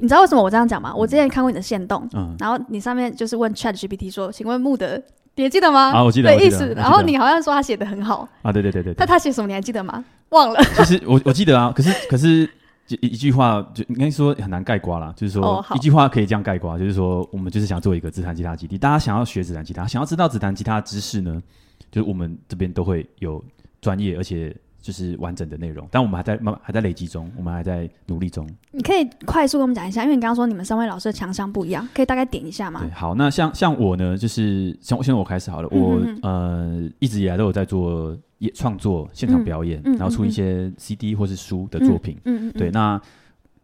你知道为什么我这样讲吗？我之前看过你的线动，嗯，然后你上面就是问 Chat GPT 说，请问木德，你还记得吗？啊，我记得，的意思。然后你好像说他写的很好啊，对对对对。那他写什么你还记得吗？忘了。其实我我记得啊，可是可是一一句话就应该说很难概括啦，就是说一句话可以这样概括，就是说我们就是想做一个指弹吉他基地，大家想要学指弹吉他，想要知道指弹吉他的知识呢，就是我们这边都会有专业而且。就是完整的内容，但我们还在慢慢还在累积中，我们还在努力中。你可以快速跟我们讲一下，因为你刚刚说你们三位老师的强项不一样，可以大概点一下吗？对，好，那像像我呢，就是从现在我开始好了，我呃一直以来都有在做创作、现场表演，嗯、然后出一些 CD 或是书的作品。嗯嗯，对，那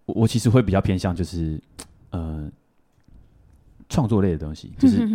我我其实会比较偏向就是呃。创作类的东西，就是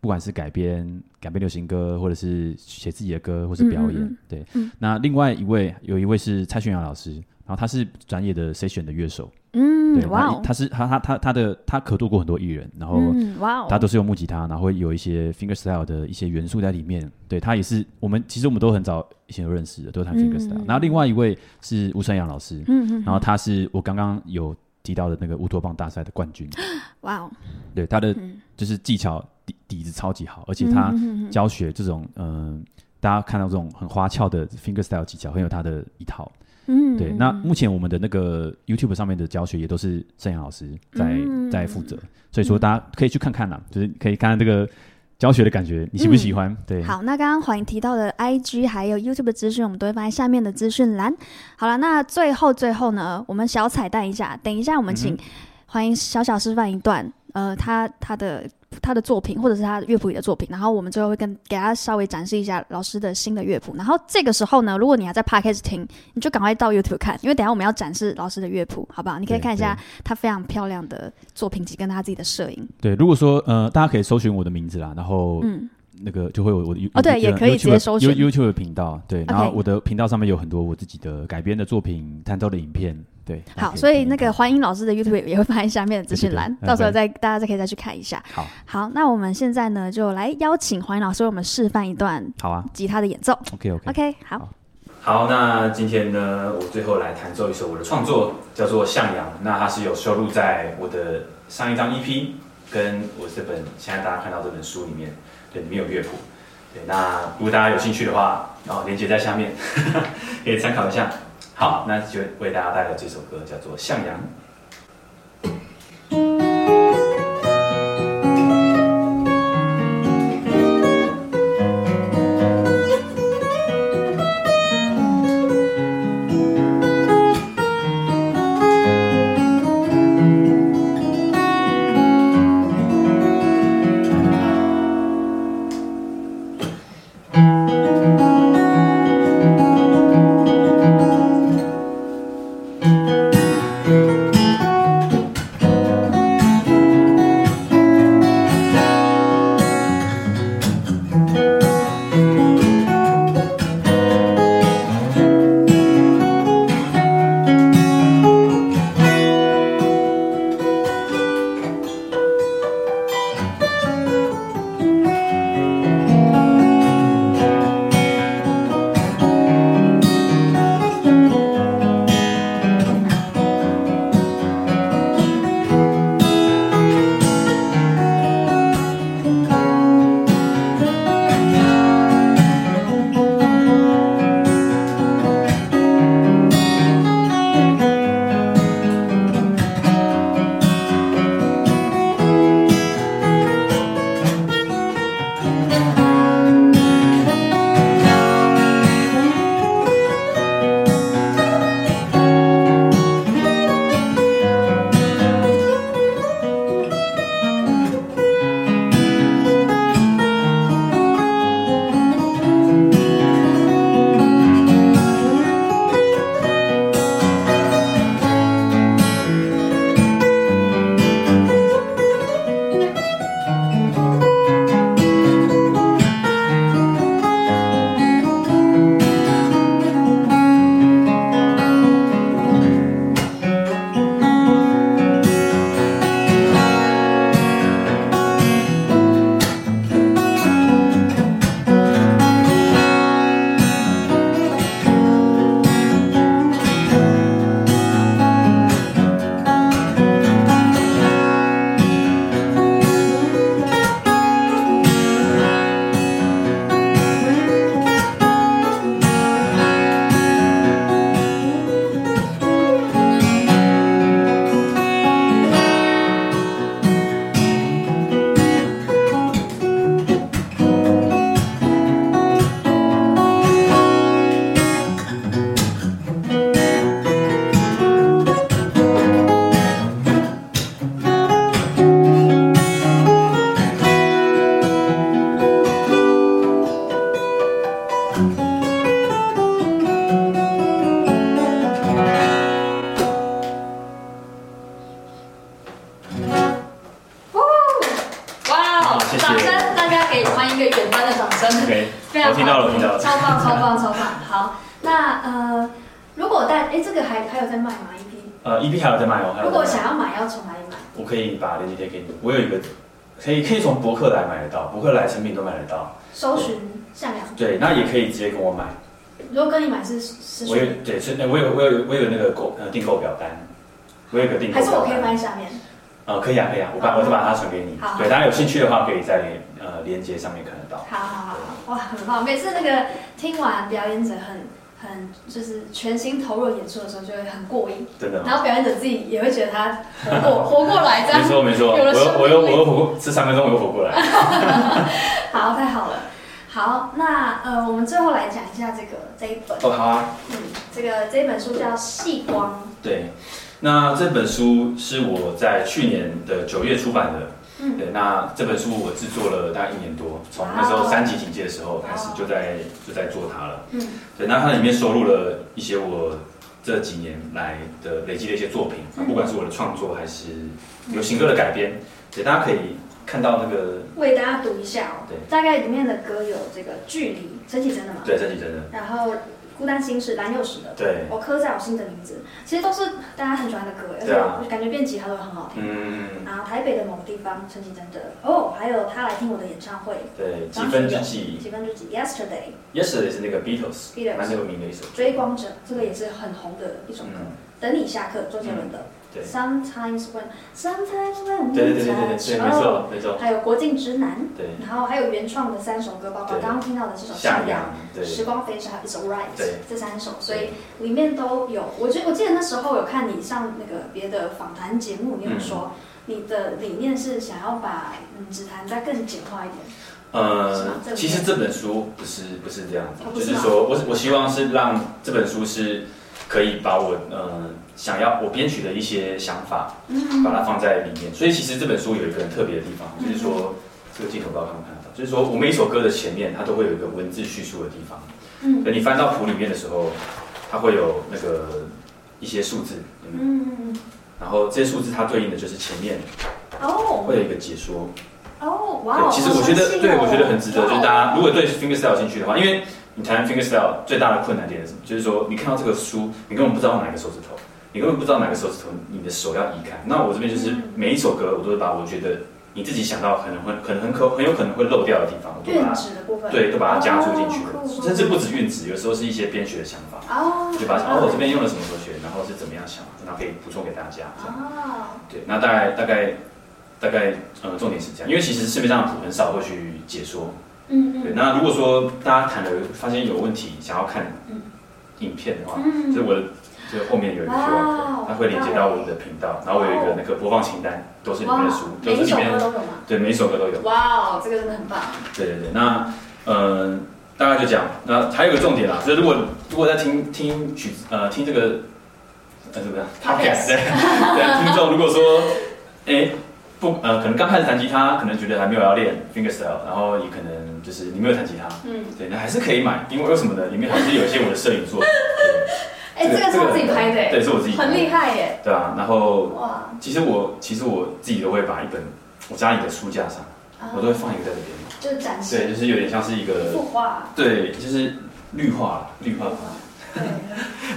不管是改编改编流行歌，或者是写自己的歌，或是表演，嗯嗯嗯对。嗯、那另外一位有一位是蔡炫阳老师，然后他是专业的 session 的乐手，嗯，对，哇、哦，他是他他他他的他合作过很多艺人，然后哇，他都是用木吉他，然后会有一些 finger style 的一些元素在里面。对，他也是我们其实我们都很早以前就认识的，都是弹 finger style。然后另外一位是吴升阳老师，嗯嗯嗯然后他是我刚刚有。提到的那个乌托邦大赛的冠军，哇哦对，他的就是技巧底底子超级好，而且他教学这种嗯、呃，大家看到这种很花俏的 finger style 技巧，很有他的一套。嗯，对。那目前我们的那个 YouTube 上面的教学也都是盛阳老师在在负责，所以说大家可以去看看啦，就是可以看看这个。教学的感觉，你喜不喜欢？嗯、对，好，那刚刚黄莹提到的 IG 还有 YouTube 的资讯，我们都会放在下面的资讯栏。好了，那最后最后呢，我们小彩蛋一下，等一下我们请欢迎小小示范一段，呃，他他的。他的作品，或者是他乐谱里的作品，然后我们最后会跟给他稍微展示一下老师的新的乐谱。然后这个时候呢，如果你还在 Podcast 听，你就赶快到 YouTube 看，因为等下我们要展示老师的乐谱，好不好？你可以看一下他非常漂亮的作品集跟他自己的摄影。对，如果说呃，大家可以搜寻我的名字啦，然后嗯。那个就会有我的哦，对，也可以直接搜寻 YouTube 频道，对，然后我的频道上面有很多我自己的改编的作品、弹奏的影片，对。好，所以那个华英老师的 YouTube 也会放在下面的资讯栏，到时候再大家再可以再去看一下。好，好，那我们现在呢，就来邀请华英老师为我们示范一段好啊吉他的演奏。OK，OK，OK，好。好，那今天呢，我最后来弹奏一首我的创作，叫做《向阳》，那它是有收录在我的上一张 EP，跟我这本现在大家看到这本书里面。对，里面有乐谱。对，那如果大家有兴趣的话，然后连接在下面，可以参考一下。好，那就为大家带来这首歌，叫做《向阳》。来买得到，博客来成品都买得到。搜寻善良。对，那也可以直接跟我买。如果跟你买是是。我有对是，我有我有我有那个购呃订购表单，我有个订购。还是我可以放在下面？呃，可以啊，可以啊，我把我就把它传给你。好。对，大家有兴趣的话，可以在呃链接上面看得到。好好好，哇，很棒！每次那个听完表演者很很就是全心投入演出的时候，就会很过瘾。真的。然后表演者自己也会觉得他活过 活过来，这样。没错没错。我又我又我又活过，这三分钟我又活过来。好，太好了。好，那呃，我们最后来讲一下这个这一本。哦，好啊。嗯，这个这一本书叫《细光》。对。那这本书是我在去年的九月出版的，嗯，对，那这本书我制作了大概一年多，从那时候三级警戒的时候开始就在就在做它了，嗯，对，那它里面收录了一些我这几年来的累积的一些作品，不管是我的创作还是流行歌的改编，对，大家可以看到那个，为大家读一下哦，对，大概里面的歌有这个距离，陈绮贞的嘛？对，陈绮贞的，然后。孤单心事，蓝又时的，对，我刻在我心的名字，其实都是大家很喜欢的歌，而且感觉变吉他都很好听。嗯，然后台北的某个地方，陈绮贞的，哦，还有他来听我的演唱会，对，几分之几，几分之几，Yesterday，Yesterday 是那个 Beatles，蛮有名的一首，追光者，这个也是很红的一首歌，等你下课，周杰伦的。Sometimes when, sometimes when 对对对对对，没错没错。还有国境直男，对。然后还有原创的三首歌，包括刚刚听到的这首《向阳》、《时光飞逝》还有《It's Alright》，这三首，所以里面都有。我觉得我记得那时候有看你上那个别的访谈节目，你有说你的理念是想要把嗯指弹再更简化一点。呃，其实这本书不是不是这样子，就是说我我希望是让这本书是可以把我呃。想要我编曲的一些想法，把它放在里面。所以其实这本书有一个很特别的地方，就是说这个镜头不知道看不看得到，就是说我每一首歌的前面，它都会有一个文字叙述的地方。嗯，等你翻到谱里面的时候，它会有那个一些数字。嗯，然后这些数字它对应的就是前面哦，会有一个解说。哦，哇，其实我觉得，对我觉得很值得，就是大家如果对 fingerstyle 有兴趣的话，因为你弹 fingerstyle 最大的困难点是什么？就是说你看到这个书，你根本不知道用哪个手指头。你根本不知道哪个手指头，你的手要移开。那我这边就是每一首歌，我都会把我觉得你自己想到可能会、可能很可、很有可能会漏掉的地方，我都把它对，都把它加注进去了。甚至不止韵指，有时候是一些编曲的想法，就把哦，我这边用了什么和弦，然后是怎么样想，然后可以补充给大家。哦，对，那大概大概大概呃，重点是这样，因为其实市面上谱很少会去解说。嗯嗯。对，那如果说大家弹的发现有问题，想要看影片的话，所以我的。就后面有一个 QR，它会连接到我们的频道，然后我有一个那个播放清单，都是里面的书，都是里面的，对，每一首歌都有。哇哦，这个真的很棒。对对对，那呃，大概就讲，那还有一个重点啦，就是如果如果在听听曲呃听这个呃怎么样，Podcast 对听众如果说哎不呃可能刚开始弹吉他，可能觉得还没有要练 fingerstyle，然后也可能就是你没有弹吉他，嗯，对，那还是可以买，因为为什么呢？里面还是有一些我的摄影作品。哎，这个是我自己拍的，对，是我自己，很厉害耶。对啊，然后哇，其实我其实我自己都会把一本我家里的书架上，我都会放一个在这边，就是展示，对，就是有点像是一个绘画，对，就是绿化绿化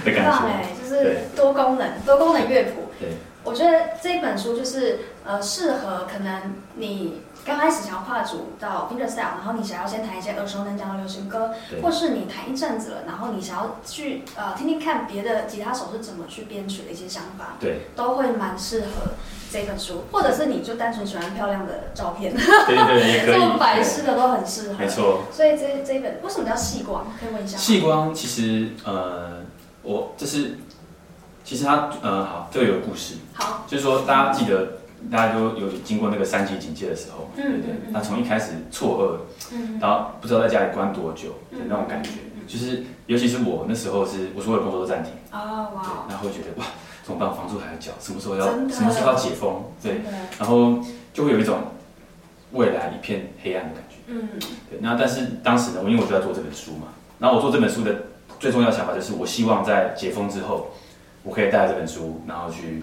的感觉，哎，就是多功能多功能乐谱。对，我觉得这本书就是呃，适合可能你。刚开始想要跨组到 fingerstyle，然后你想要先弹一些耳熟能详的流行歌，或是你弹一阵子了，然后你想要去呃听听看别的吉他手是怎么去编曲的一些想法，对，都会蛮适合这本书。或者是你就单纯喜欢漂亮的照片，对对对，这种摆饰的都很适合，没错。所以这这一本为什么叫细光？可以问一下。细光其实呃，我这是其实它呃好，这个有故事，好，就是说大家记得。大家都有经过那个三级警戒的时候，对不对？那从一开始错愕，然后不知道在家里关多久的那种感觉，就是尤其是我那时候是，我所有工作都暂停，哦哇，然后会觉得哇，怎么办？房租还要缴，什么时候要什么时候要解封？对，然后就会有一种未来一片黑暗的感觉，嗯，对。那但是当时呢，我因为我就在做这本书嘛，然后我做这本书的最重要的想法就是，我希望在解封之后，我可以带着这本书，然后去。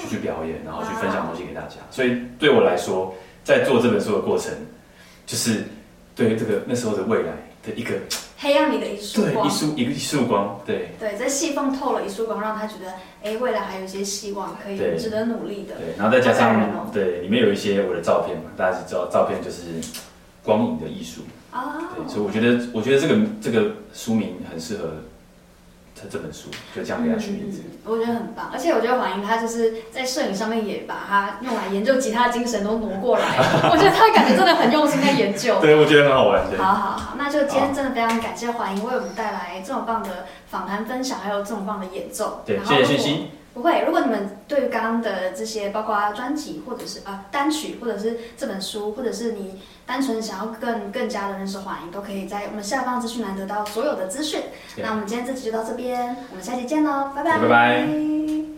去去表演，然后去分享东西给大家。所以对我来说，在做这本书的过程，就是对这个那时候的未来的一个黑暗里的一束光，对，一束一个一束光，对对，在细缝透了一束光，让他觉得哎，未来还有一些希望，可以值得努力的。对，然后再加上对里面有一些我的照片嘛，大家知道照片就是光影的艺术啊，对，所以我觉得我觉得这个这个书名很适合。这本书就这样给他取名字，嗯，我觉得很棒，而且我觉得黄英他就是在摄影上面也把他用来研究吉他的精神都挪过来，我觉得他感觉真的很用心在研究。对，我觉得很好玩。好好好，那就今天真的非常感谢黄英为我们带来这么棒的访谈分享，还有这么棒的演奏。对，谢谢信息。不会，如果你们对于刚刚的这些，包括专辑或者是啊单曲，或者是这本书，或者是你单纯想要更更加的认识环英，都可以在我们下方资讯栏得到所有的资讯。那我们今天这期就到这边，我们下期见喽，拜拜。